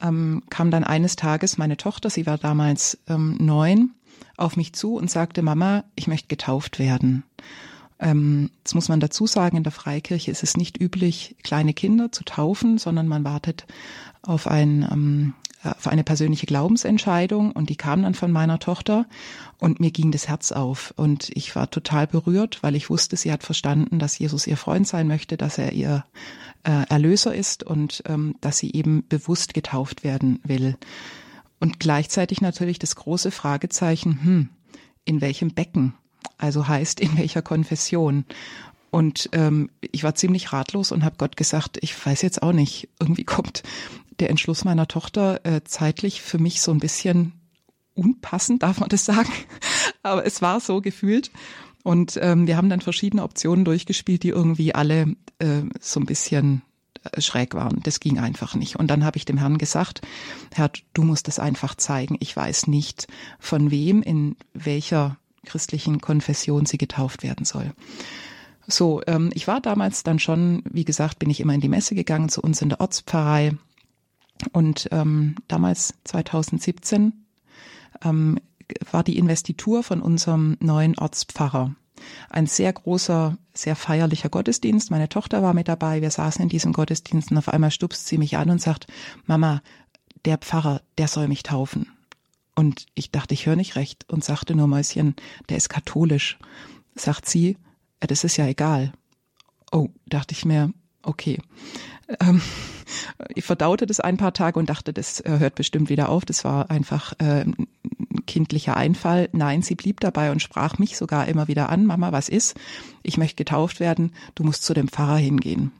ähm, kam dann eines Tages meine Tochter, sie war damals ähm, neun, auf mich zu und sagte, Mama, ich möchte getauft werden. Ähm, jetzt muss man dazu sagen, in der Freikirche ist es nicht üblich, kleine Kinder zu taufen, sondern man wartet auf ein ähm, auf eine persönliche Glaubensentscheidung und die kam dann von meiner Tochter und mir ging das Herz auf und ich war total berührt, weil ich wusste, sie hat verstanden, dass Jesus ihr Freund sein möchte, dass er ihr äh, Erlöser ist und ähm, dass sie eben bewusst getauft werden will. Und gleichzeitig natürlich das große Fragezeichen, hm, in welchem Becken? Also heißt, in welcher Konfession? Und ähm, ich war ziemlich ratlos und habe Gott gesagt, ich weiß jetzt auch nicht, irgendwie kommt der Entschluss meiner Tochter äh, zeitlich für mich so ein bisschen unpassend, darf man das sagen. Aber es war so gefühlt. Und ähm, wir haben dann verschiedene Optionen durchgespielt, die irgendwie alle äh, so ein bisschen äh, schräg waren. Das ging einfach nicht. Und dann habe ich dem Herrn gesagt, Herr, du musst es einfach zeigen. Ich weiß nicht, von wem, in welcher christlichen Konfession sie getauft werden soll. So, ähm, ich war damals dann schon, wie gesagt, bin ich immer in die Messe gegangen zu uns in der Ortspfarrei. Und ähm, damals 2017 ähm, war die Investitur von unserem neuen Ortspfarrer. Ein sehr großer, sehr feierlicher Gottesdienst. Meine Tochter war mit dabei. Wir saßen in diesem Gottesdienst und auf einmal stupst sie mich an und sagt, Mama, der Pfarrer, der soll mich taufen. Und ich dachte, ich höre nicht recht und sagte nur Mäuschen, der ist katholisch. Sagt sie, das ist ja egal. Oh, dachte ich mir, okay. Ähm, ich verdaute das ein paar Tage und dachte, das äh, hört bestimmt wieder auf. Das war einfach äh, kindlicher Einfall. Nein, sie blieb dabei und sprach mich sogar immer wieder an, Mama, was ist? Ich möchte getauft werden, du musst zu dem Pfarrer hingehen.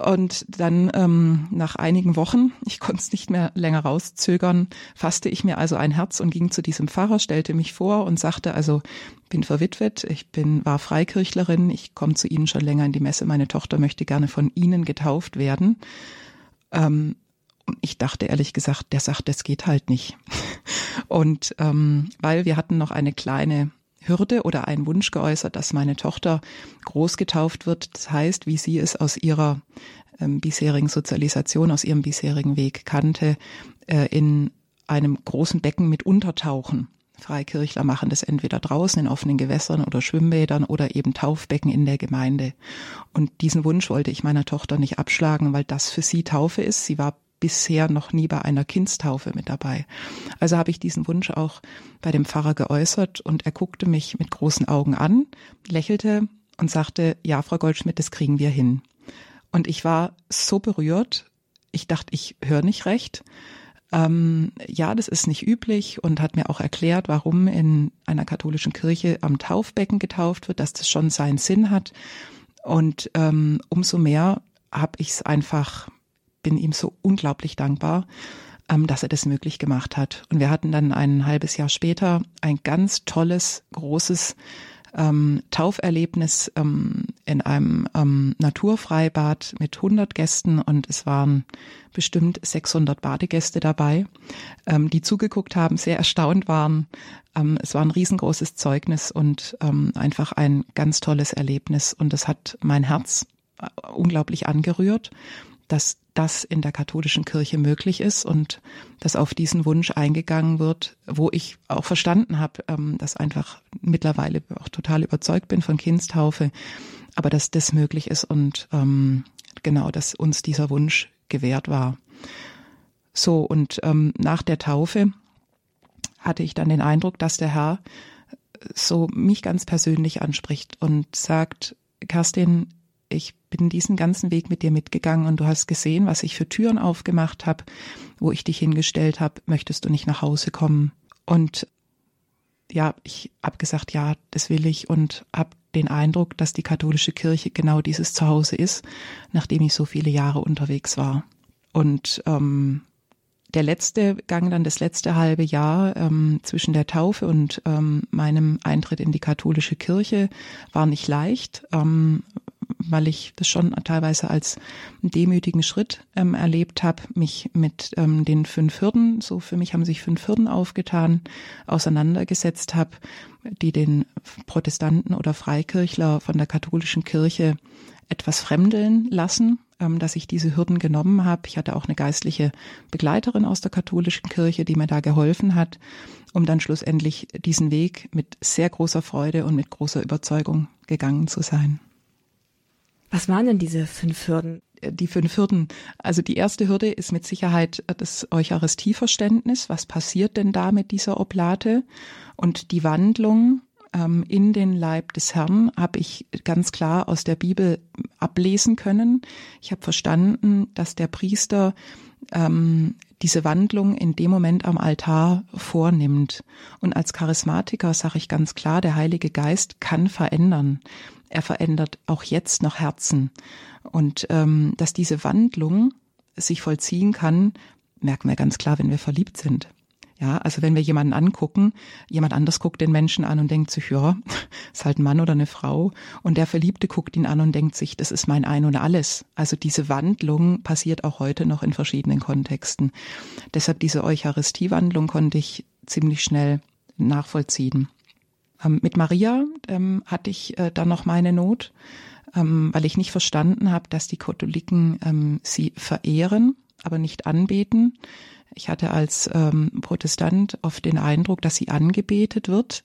Und dann ähm, nach einigen Wochen, ich konnte es nicht mehr länger rauszögern, fasste ich mir also ein Herz und ging zu diesem Pfarrer, stellte mich vor und sagte, also bin verwitwet, ich bin war Freikirchlerin, ich komme zu Ihnen schon länger in die Messe, meine Tochter möchte gerne von Ihnen getauft werden. Ähm, ich dachte ehrlich gesagt, der sagt, das geht halt nicht. Und ähm, weil wir hatten noch eine kleine Hürde oder einen Wunsch geäußert, dass meine Tochter groß getauft wird. Das heißt, wie sie es aus ihrer ähm, bisherigen Sozialisation, aus ihrem bisherigen Weg kannte, äh, in einem großen Becken mit Untertauchen. Freikirchler machen das entweder draußen in offenen Gewässern oder Schwimmbädern oder eben Taufbecken in der Gemeinde. Und diesen Wunsch wollte ich meiner Tochter nicht abschlagen, weil das für sie Taufe ist. Sie war bisher noch nie bei einer Kindstaufe mit dabei. Also habe ich diesen Wunsch auch bei dem Pfarrer geäußert und er guckte mich mit großen Augen an, lächelte und sagte, ja, Frau Goldschmidt, das kriegen wir hin. Und ich war so berührt. Ich dachte, ich höre nicht recht. Ähm, ja, das ist nicht üblich und hat mir auch erklärt, warum in einer katholischen Kirche am Taufbecken getauft wird, dass das schon seinen Sinn hat. Und ähm, umso mehr habe ich es einfach, bin ihm so unglaublich dankbar, ähm, dass er das möglich gemacht hat. Und wir hatten dann ein halbes Jahr später ein ganz tolles, großes ähm, Tauferlebnis ähm, in einem ähm, Naturfreibad mit 100 Gästen und es waren bestimmt 600 Badegäste dabei, ähm, die zugeguckt haben, sehr erstaunt waren. Ähm, es war ein riesengroßes Zeugnis und ähm, einfach ein ganz tolles Erlebnis und es hat mein Herz äh, unglaublich angerührt dass das in der katholischen Kirche möglich ist und dass auf diesen Wunsch eingegangen wird, wo ich auch verstanden habe, ähm, dass einfach mittlerweile auch total überzeugt bin von Kindstaufe, aber dass das möglich ist und ähm, genau, dass uns dieser Wunsch gewährt war. So, und ähm, nach der Taufe hatte ich dann den Eindruck, dass der Herr so mich ganz persönlich anspricht und sagt, Kerstin, ich bin diesen ganzen Weg mit dir mitgegangen und du hast gesehen, was ich für Türen aufgemacht habe, wo ich dich hingestellt habe. Möchtest du nicht nach Hause kommen? Und ja, ich habe gesagt, ja, das will ich und habe den Eindruck, dass die katholische Kirche genau dieses Zuhause ist, nachdem ich so viele Jahre unterwegs war. Und ähm, der letzte Gang, dann das letzte halbe Jahr ähm, zwischen der Taufe und ähm, meinem Eintritt in die katholische Kirche war nicht leicht, ähm, weil ich das schon teilweise als demütigen Schritt ähm, erlebt habe, mich mit ähm, den fünf Hürden, so für mich haben sich fünf Hürden aufgetan, auseinandergesetzt habe, die den Protestanten oder Freikirchler von der katholischen Kirche etwas fremdeln lassen, ähm, dass ich diese Hürden genommen habe. Ich hatte auch eine geistliche Begleiterin aus der katholischen Kirche, die mir da geholfen hat, um dann schlussendlich diesen Weg mit sehr großer Freude und mit großer Überzeugung gegangen zu sein. Was waren denn diese fünf Hürden? Die fünf Hürden. Also die erste Hürde ist mit Sicherheit das Eucharistieverständnis. Was passiert denn da mit dieser Oblate? Und die Wandlung ähm, in den Leib des Herrn habe ich ganz klar aus der Bibel ablesen können. Ich habe verstanden, dass der Priester ähm, diese Wandlung in dem Moment am Altar vornimmt. Und als Charismatiker sage ich ganz klar, der Heilige Geist kann verändern er verändert auch jetzt noch Herzen. Und ähm, dass diese Wandlung sich vollziehen kann, merken wir ganz klar, wenn wir verliebt sind. Ja, also wenn wir jemanden angucken, jemand anders guckt den Menschen an und denkt sich, ja, ist halt ein Mann oder eine Frau. Und der Verliebte guckt ihn an und denkt sich, das ist mein Ein und Alles. Also diese Wandlung passiert auch heute noch in verschiedenen Kontexten. Deshalb diese Eucharistiewandlung konnte ich ziemlich schnell nachvollziehen. Ähm, mit Maria ähm, hatte ich äh, dann noch meine Not, ähm, weil ich nicht verstanden habe, dass die Katholiken ähm, sie verehren, aber nicht anbeten. Ich hatte als ähm, Protestant oft den Eindruck, dass sie angebetet wird,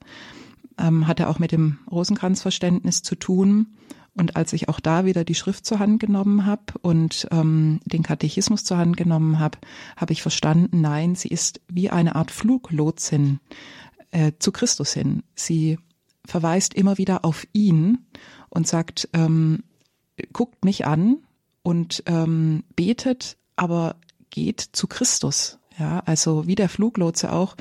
ähm, hatte auch mit dem Rosenkranzverständnis zu tun. Und als ich auch da wieder die Schrift zur Hand genommen habe und ähm, den Katechismus zur Hand genommen habe, habe ich verstanden, nein, sie ist wie eine Art Fluglotsin äh, zu Christus hin. Sie verweist immer wieder auf ihn und sagt, ähm, guckt mich an und ähm, betet, aber geht zu Christus. Ja, also wie der Fluglotse auch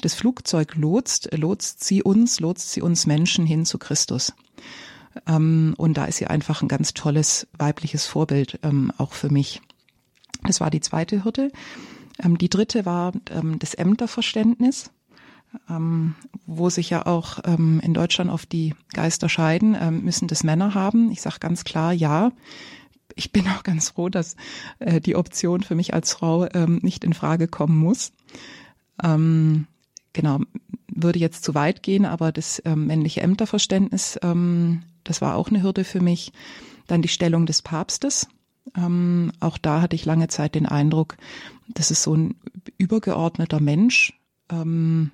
das Flugzeug lotst, lotst sie uns, lotst sie uns Menschen hin zu Christus. Ähm, und da ist sie einfach ein ganz tolles weibliches Vorbild ähm, auch für mich. Das war die zweite Hürde. Ähm, die dritte war ähm, das Ämterverständnis ähm, wo sich ja auch ähm, in Deutschland oft die Geister scheiden, ähm, müssen das Männer haben. Ich sage ganz klar, ja. Ich bin auch ganz froh, dass äh, die Option für mich als Frau ähm, nicht in Frage kommen muss. Ähm, genau, würde jetzt zu weit gehen, aber das ähm, männliche Ämterverständnis, ähm, das war auch eine Hürde für mich. Dann die Stellung des Papstes. Ähm, auch da hatte ich lange Zeit den Eindruck, das ist so ein übergeordneter Mensch ähm,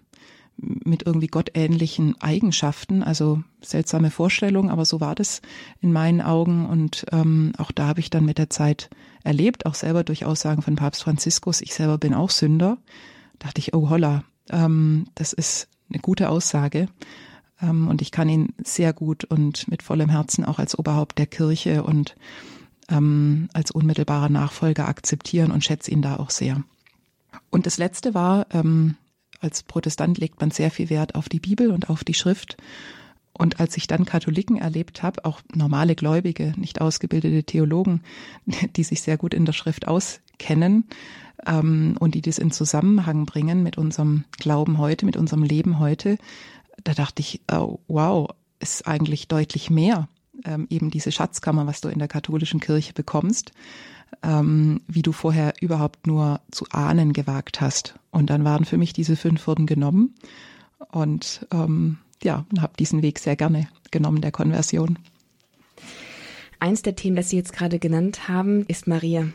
mit irgendwie gottähnlichen Eigenschaften. Also seltsame Vorstellung, aber so war das in meinen Augen. Und ähm, auch da habe ich dann mit der Zeit erlebt, auch selber durch Aussagen von Papst Franziskus, ich selber bin auch Sünder. Da dachte ich, oh holla, ähm, das ist eine gute Aussage. Ähm, und ich kann ihn sehr gut und mit vollem Herzen auch als Oberhaupt der Kirche und ähm, als unmittelbarer Nachfolger akzeptieren und schätze ihn da auch sehr. Und das Letzte war, ähm, als Protestant legt man sehr viel Wert auf die Bibel und auf die Schrift. Und als ich dann Katholiken erlebt habe, auch normale Gläubige, nicht ausgebildete Theologen, die sich sehr gut in der Schrift auskennen ähm, und die das in Zusammenhang bringen mit unserem Glauben heute, mit unserem Leben heute, da dachte ich, oh, wow, ist eigentlich deutlich mehr ähm, eben diese Schatzkammer, was du in der katholischen Kirche bekommst, ähm, wie du vorher überhaupt nur zu ahnen gewagt hast. Und dann waren für mich diese fünf Wurden genommen und ähm, ja, habe diesen Weg sehr gerne genommen der Konversion. Eins der Themen, das Sie jetzt gerade genannt haben, ist Maria.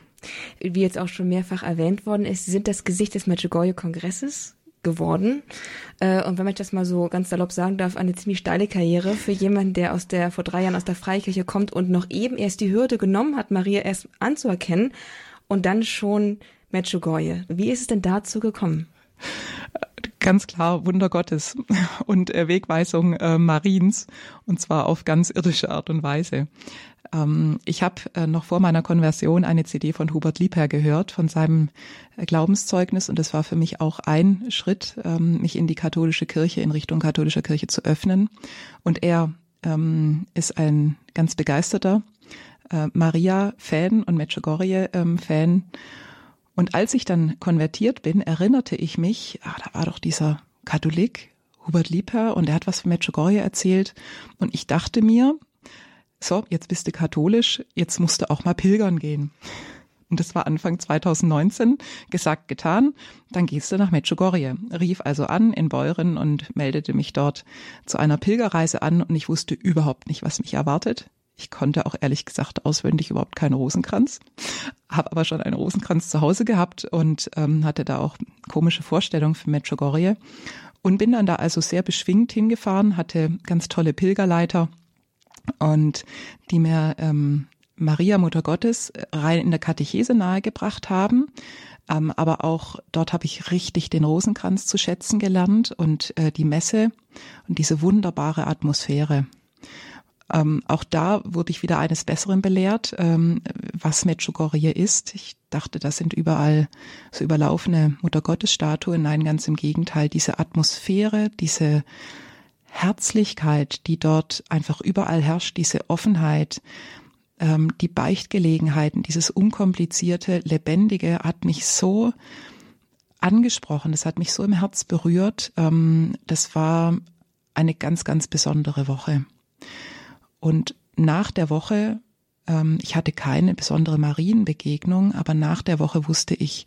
Wie jetzt auch schon mehrfach erwähnt worden ist, sind das Gesicht des Medjugorje-Kongresses geworden. Äh, und wenn man das mal so ganz salopp sagen darf, eine ziemlich steile Karriere für jemanden, der aus der vor drei Jahren aus der Freikirche kommt und noch eben erst die Hürde genommen hat, Maria erst anzuerkennen und dann schon Medjugorje. Wie ist es denn dazu gekommen? Ganz klar Wunder Gottes und Wegweisung äh, Mariens und zwar auf ganz irdische Art und Weise. Ähm, ich habe äh, noch vor meiner Konversion eine CD von Hubert Liebherr gehört, von seinem äh, Glaubenszeugnis. Und das war für mich auch ein Schritt, ähm, mich in die katholische Kirche, in Richtung katholischer Kirche zu öffnen. Und er ähm, ist ein ganz begeisterter äh, Maria-Fan und Medjugorje-Fan. Und als ich dann konvertiert bin, erinnerte ich mich, ah, da war doch dieser Katholik, Hubert Liebherr, und er hat was von Medjugorje erzählt. Und ich dachte mir, so, jetzt bist du katholisch, jetzt musst du auch mal pilgern gehen. Und das war Anfang 2019, gesagt, getan. Dann gehst du nach Medjugorje. Rief also an in Beuren und meldete mich dort zu einer Pilgerreise an und ich wusste überhaupt nicht, was mich erwartet. Ich konnte auch ehrlich gesagt auswendig überhaupt keinen Rosenkranz, habe aber schon einen Rosenkranz zu Hause gehabt und ähm, hatte da auch komische Vorstellungen für Medjugorje und bin dann da also sehr beschwingt hingefahren, hatte ganz tolle Pilgerleiter und die mir ähm, Maria Mutter Gottes rein in der Katechese nahegebracht haben. Ähm, aber auch dort habe ich richtig den Rosenkranz zu schätzen gelernt und äh, die Messe und diese wunderbare Atmosphäre. Ähm, auch da wurde ich wieder eines Besseren belehrt, ähm, was Medjugorje ist. Ich dachte, das sind überall so überlaufene Muttergottesstatuen. Nein, ganz im Gegenteil. Diese Atmosphäre, diese Herzlichkeit, die dort einfach überall herrscht, diese Offenheit, ähm, die Beichtgelegenheiten, dieses unkomplizierte, lebendige hat mich so angesprochen, das hat mich so im Herz berührt. Ähm, das war eine ganz, ganz besondere Woche. Und nach der Woche, ähm, ich hatte keine besondere Marienbegegnung, aber nach der Woche wusste ich,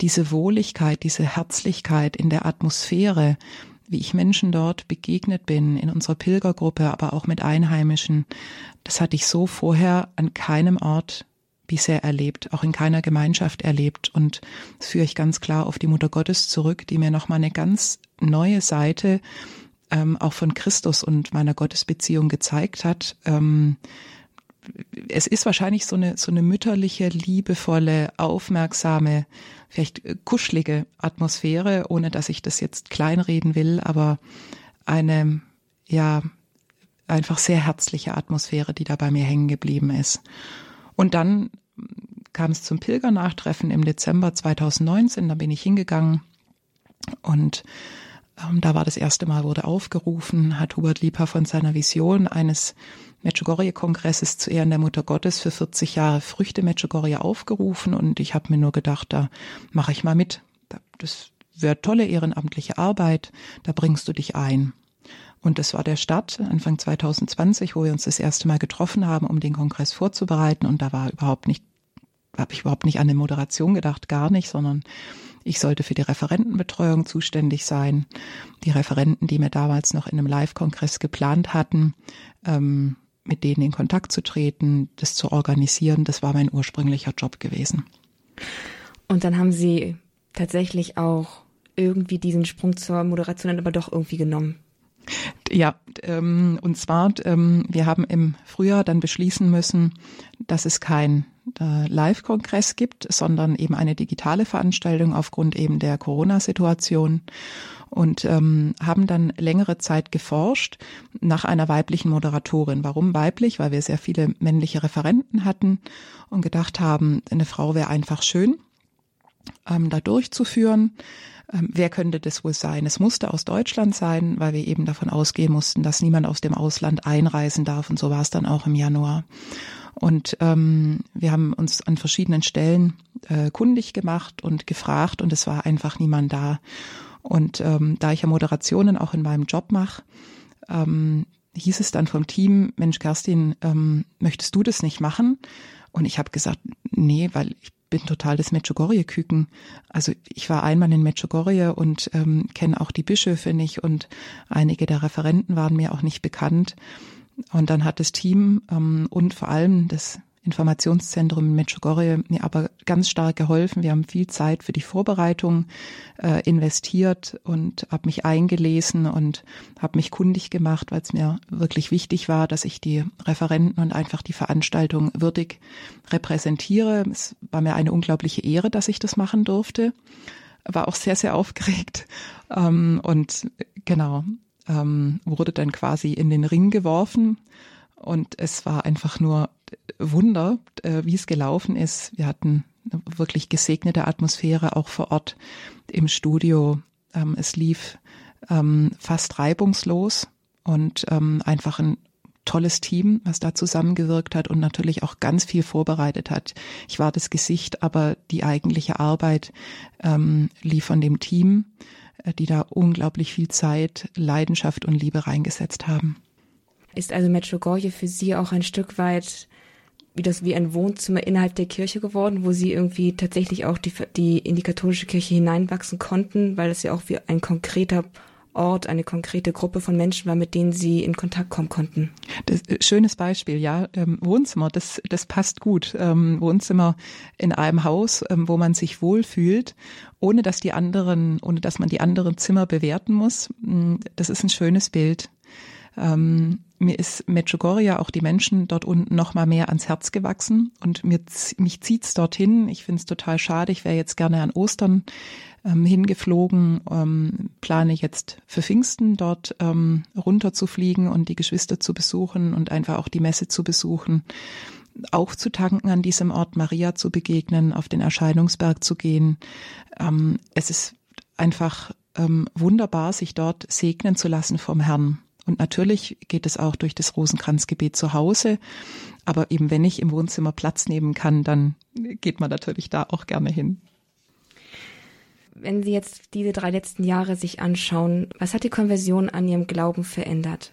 diese Wohligkeit, diese Herzlichkeit in der Atmosphäre, wie ich Menschen dort begegnet bin, in unserer Pilgergruppe, aber auch mit Einheimischen, das hatte ich so vorher an keinem Ort bisher erlebt, auch in keiner Gemeinschaft erlebt. Und das führe ich ganz klar auf die Mutter Gottes zurück, die mir nochmal eine ganz neue Seite ähm, auch von Christus und meiner Gottesbeziehung gezeigt hat. Ähm, es ist wahrscheinlich so eine, so eine mütterliche, liebevolle, aufmerksame, vielleicht äh, kuschelige Atmosphäre, ohne dass ich das jetzt kleinreden will, aber eine, ja, einfach sehr herzliche Atmosphäre, die da bei mir hängen geblieben ist. Und dann kam es zum Pilgernnachtreffen im Dezember 2019, da bin ich hingegangen und da war das erste Mal, wurde aufgerufen, hat Hubert Liebherr von seiner Vision eines Medjugorje-Kongresses zu Ehren der Mutter Gottes für 40 Jahre Früchte Medjugorje aufgerufen und ich habe mir nur gedacht, da mache ich mal mit. Das wäre tolle ehrenamtliche Arbeit, da bringst du dich ein. Und das war der Start Anfang 2020, wo wir uns das erste Mal getroffen haben, um den Kongress vorzubereiten. Und da war überhaupt nicht, habe ich überhaupt nicht an eine Moderation gedacht, gar nicht, sondern ich sollte für die Referentenbetreuung zuständig sein. Die Referenten, die mir damals noch in einem Live-Kongress geplant hatten, ähm, mit denen in Kontakt zu treten, das zu organisieren, das war mein ursprünglicher Job gewesen. Und dann haben Sie tatsächlich auch irgendwie diesen Sprung zur Moderation dann aber doch irgendwie genommen. Ja, ähm, und zwar, ähm, wir haben im Frühjahr dann beschließen müssen, dass es kein Live-Kongress gibt, sondern eben eine digitale Veranstaltung aufgrund eben der Corona-Situation und ähm, haben dann längere Zeit geforscht nach einer weiblichen Moderatorin. Warum weiblich? Weil wir sehr viele männliche Referenten hatten und gedacht haben, eine Frau wäre einfach schön, ähm, da durchzuführen. Ähm, wer könnte das wohl sein? Es musste aus Deutschland sein, weil wir eben davon ausgehen mussten, dass niemand aus dem Ausland einreisen darf. Und so war es dann auch im Januar. Und ähm, wir haben uns an verschiedenen Stellen äh, kundig gemacht und gefragt und es war einfach niemand da. Und ähm, da ich ja Moderationen auch in meinem Job mache, ähm, hieß es dann vom Team, Mensch, Kerstin, ähm, möchtest du das nicht machen? Und ich habe gesagt, nee, weil ich bin total das Medjugorje-Küken. Also ich war einmal in Medjugorje und ähm, kenne auch die Bischöfe nicht und einige der Referenten waren mir auch nicht bekannt. Und dann hat das Team ähm, und vor allem das Informationszentrum in Medjugorje mir aber ganz stark geholfen. Wir haben viel Zeit für die Vorbereitung äh, investiert und habe mich eingelesen und habe mich kundig gemacht, weil es mir wirklich wichtig war, dass ich die Referenten und einfach die Veranstaltung würdig repräsentiere. Es war mir eine unglaubliche Ehre, dass ich das machen durfte. War auch sehr, sehr aufgeregt. Ähm, und genau, ähm, wurde dann quasi in den Ring geworfen. Und es war einfach nur Wunder, äh, wie es gelaufen ist. Wir hatten wirklich gesegnete Atmosphäre auch vor Ort im Studio. Ähm, es lief ähm, fast reibungslos und ähm, einfach ein tolles Team, was da zusammengewirkt hat und natürlich auch ganz viel vorbereitet hat. Ich war das Gesicht, aber die eigentliche Arbeit ähm, lief von dem Team, die da unglaublich viel Zeit, Leidenschaft und Liebe reingesetzt haben. Ist also Metro Gorje für Sie auch ein Stück weit wie das wie ein Wohnzimmer innerhalb der Kirche geworden, wo sie irgendwie tatsächlich auch die, die in die katholische Kirche hineinwachsen konnten, weil es ja auch wie ein konkreter Ort, eine konkrete Gruppe von Menschen war, mit denen sie in Kontakt kommen konnten. Das, äh, schönes Beispiel, ja. Ähm, Wohnzimmer, das, das passt gut. Ähm, Wohnzimmer in einem Haus, ähm, wo man sich wohlfühlt, ohne dass die anderen, ohne dass man die anderen Zimmer bewerten muss. Mm, das ist ein schönes Bild. Ähm, mir ist Medjugorje, auch die Menschen dort unten noch mal mehr ans Herz gewachsen und mir, mich zieht's dorthin. Ich finde es total schade. Ich wäre jetzt gerne an Ostern ähm, hingeflogen, ähm, plane jetzt für Pfingsten dort ähm, runterzufliegen und die Geschwister zu besuchen und einfach auch die Messe zu besuchen auch zu tanken an diesem Ort, Maria zu begegnen, auf den Erscheinungsberg zu gehen. Ähm, es ist einfach ähm, wunderbar, sich dort segnen zu lassen vom Herrn. Und natürlich geht es auch durch das Rosenkranzgebet zu Hause. Aber eben wenn ich im Wohnzimmer Platz nehmen kann, dann geht man natürlich da auch gerne hin. Wenn Sie jetzt diese drei letzten Jahre sich anschauen, was hat die Konversion an Ihrem Glauben verändert?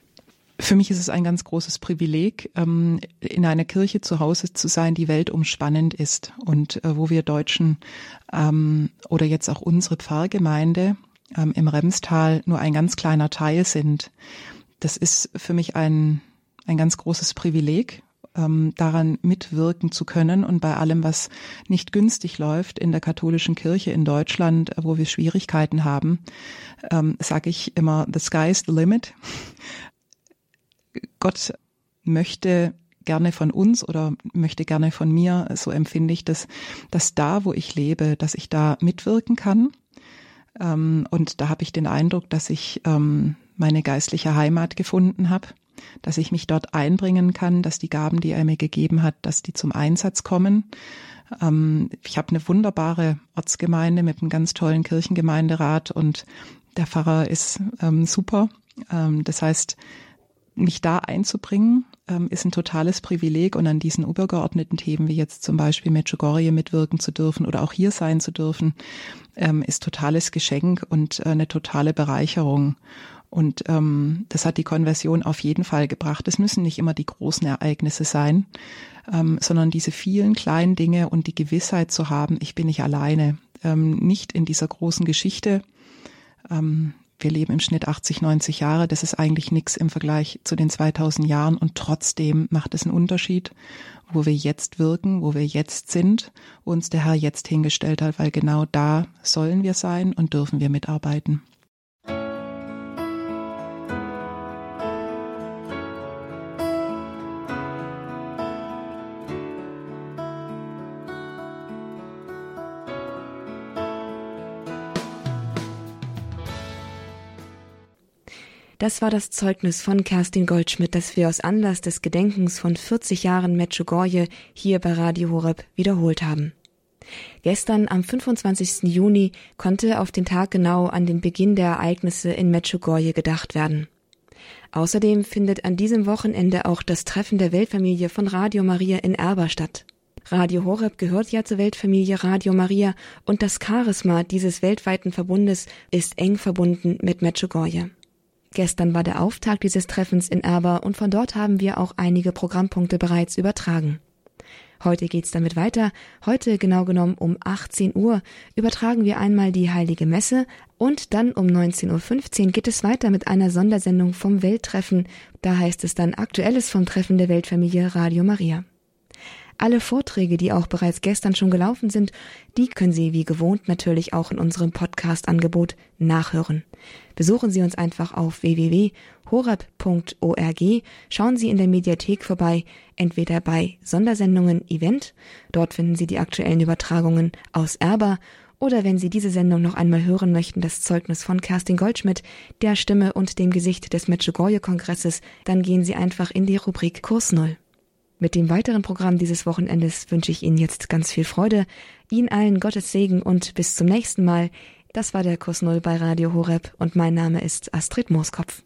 Für mich ist es ein ganz großes Privileg, ähm, in einer Kirche zu Hause zu sein, die weltumspannend ist und äh, wo wir Deutschen ähm, oder jetzt auch unsere Pfarrgemeinde ähm, im Remstal nur ein ganz kleiner Teil sind das ist für mich ein, ein ganz großes Privileg, ähm, daran mitwirken zu können und bei allem, was nicht günstig läuft in der katholischen Kirche in Deutschland, wo wir Schwierigkeiten haben, ähm, sage ich immer, the sky is the limit. Gott möchte gerne von uns oder möchte gerne von mir, so empfinde ich das, dass da, wo ich lebe, dass ich da mitwirken kann. Ähm, und da habe ich den Eindruck, dass ich ähm, meine geistliche Heimat gefunden habe, dass ich mich dort einbringen kann, dass die Gaben, die er mir gegeben hat, dass die zum Einsatz kommen. Ähm, ich habe eine wunderbare Ortsgemeinde mit einem ganz tollen Kirchengemeinderat und der Pfarrer ist ähm, super. Ähm, das heißt, mich da einzubringen, ist ein totales Privileg und an diesen übergeordneten Themen wie jetzt zum Beispiel Medjugorje mitwirken zu dürfen oder auch hier sein zu dürfen, ist totales Geschenk und äh, eine totale Bereicherung. Und ähm, das hat die Konversion auf jeden Fall gebracht. Es müssen nicht immer die großen Ereignisse sein, ähm, sondern diese vielen kleinen Dinge und die Gewissheit zu haben, ich bin nicht alleine, ähm, nicht in dieser großen Geschichte. Ähm, wir leben im Schnitt 80, 90 Jahre. Das ist eigentlich nichts im Vergleich zu den 2000 Jahren und trotzdem macht es einen Unterschied. wo wir jetzt wirken, wo wir jetzt sind, uns der Herr jetzt hingestellt hat, weil genau da sollen wir sein und dürfen wir mitarbeiten. Das war das Zeugnis von Kerstin Goldschmidt, das wir aus Anlass des Gedenkens von 40 Jahren Medjugorje hier bei Radio Horeb wiederholt haben. Gestern am 25. Juni konnte auf den Tag genau an den Beginn der Ereignisse in Medjugorje gedacht werden. Außerdem findet an diesem Wochenende auch das Treffen der Weltfamilie von Radio Maria in Erba statt. Radio Horeb gehört ja zur Weltfamilie Radio Maria und das Charisma dieses weltweiten Verbundes ist eng verbunden mit Medjugorje. Gestern war der Auftakt dieses Treffens in Erba und von dort haben wir auch einige Programmpunkte bereits übertragen. Heute geht's damit weiter. Heute genau genommen um 18 Uhr übertragen wir einmal die Heilige Messe und dann um 19.15 Uhr geht es weiter mit einer Sondersendung vom Welttreffen. Da heißt es dann Aktuelles vom Treffen der Weltfamilie Radio Maria. Alle Vorträge, die auch bereits gestern schon gelaufen sind, die können Sie wie gewohnt natürlich auch in unserem Podcast-Angebot nachhören. Besuchen Sie uns einfach auf www.horab.org, schauen Sie in der Mediathek vorbei, entweder bei Sondersendungen Event, dort finden Sie die aktuellen Übertragungen aus Erba, oder wenn Sie diese Sendung noch einmal hören möchten, das Zeugnis von Kerstin Goldschmidt, der Stimme und dem Gesicht des Medjugorje-Kongresses, dann gehen Sie einfach in die Rubrik Kurs Null. Mit dem weiteren Programm dieses Wochenendes wünsche ich Ihnen jetzt ganz viel Freude, Ihnen allen Gottes Segen und bis zum nächsten Mal. Das war der Kurs Null bei Radio Horeb und mein Name ist Astrid Mooskopf.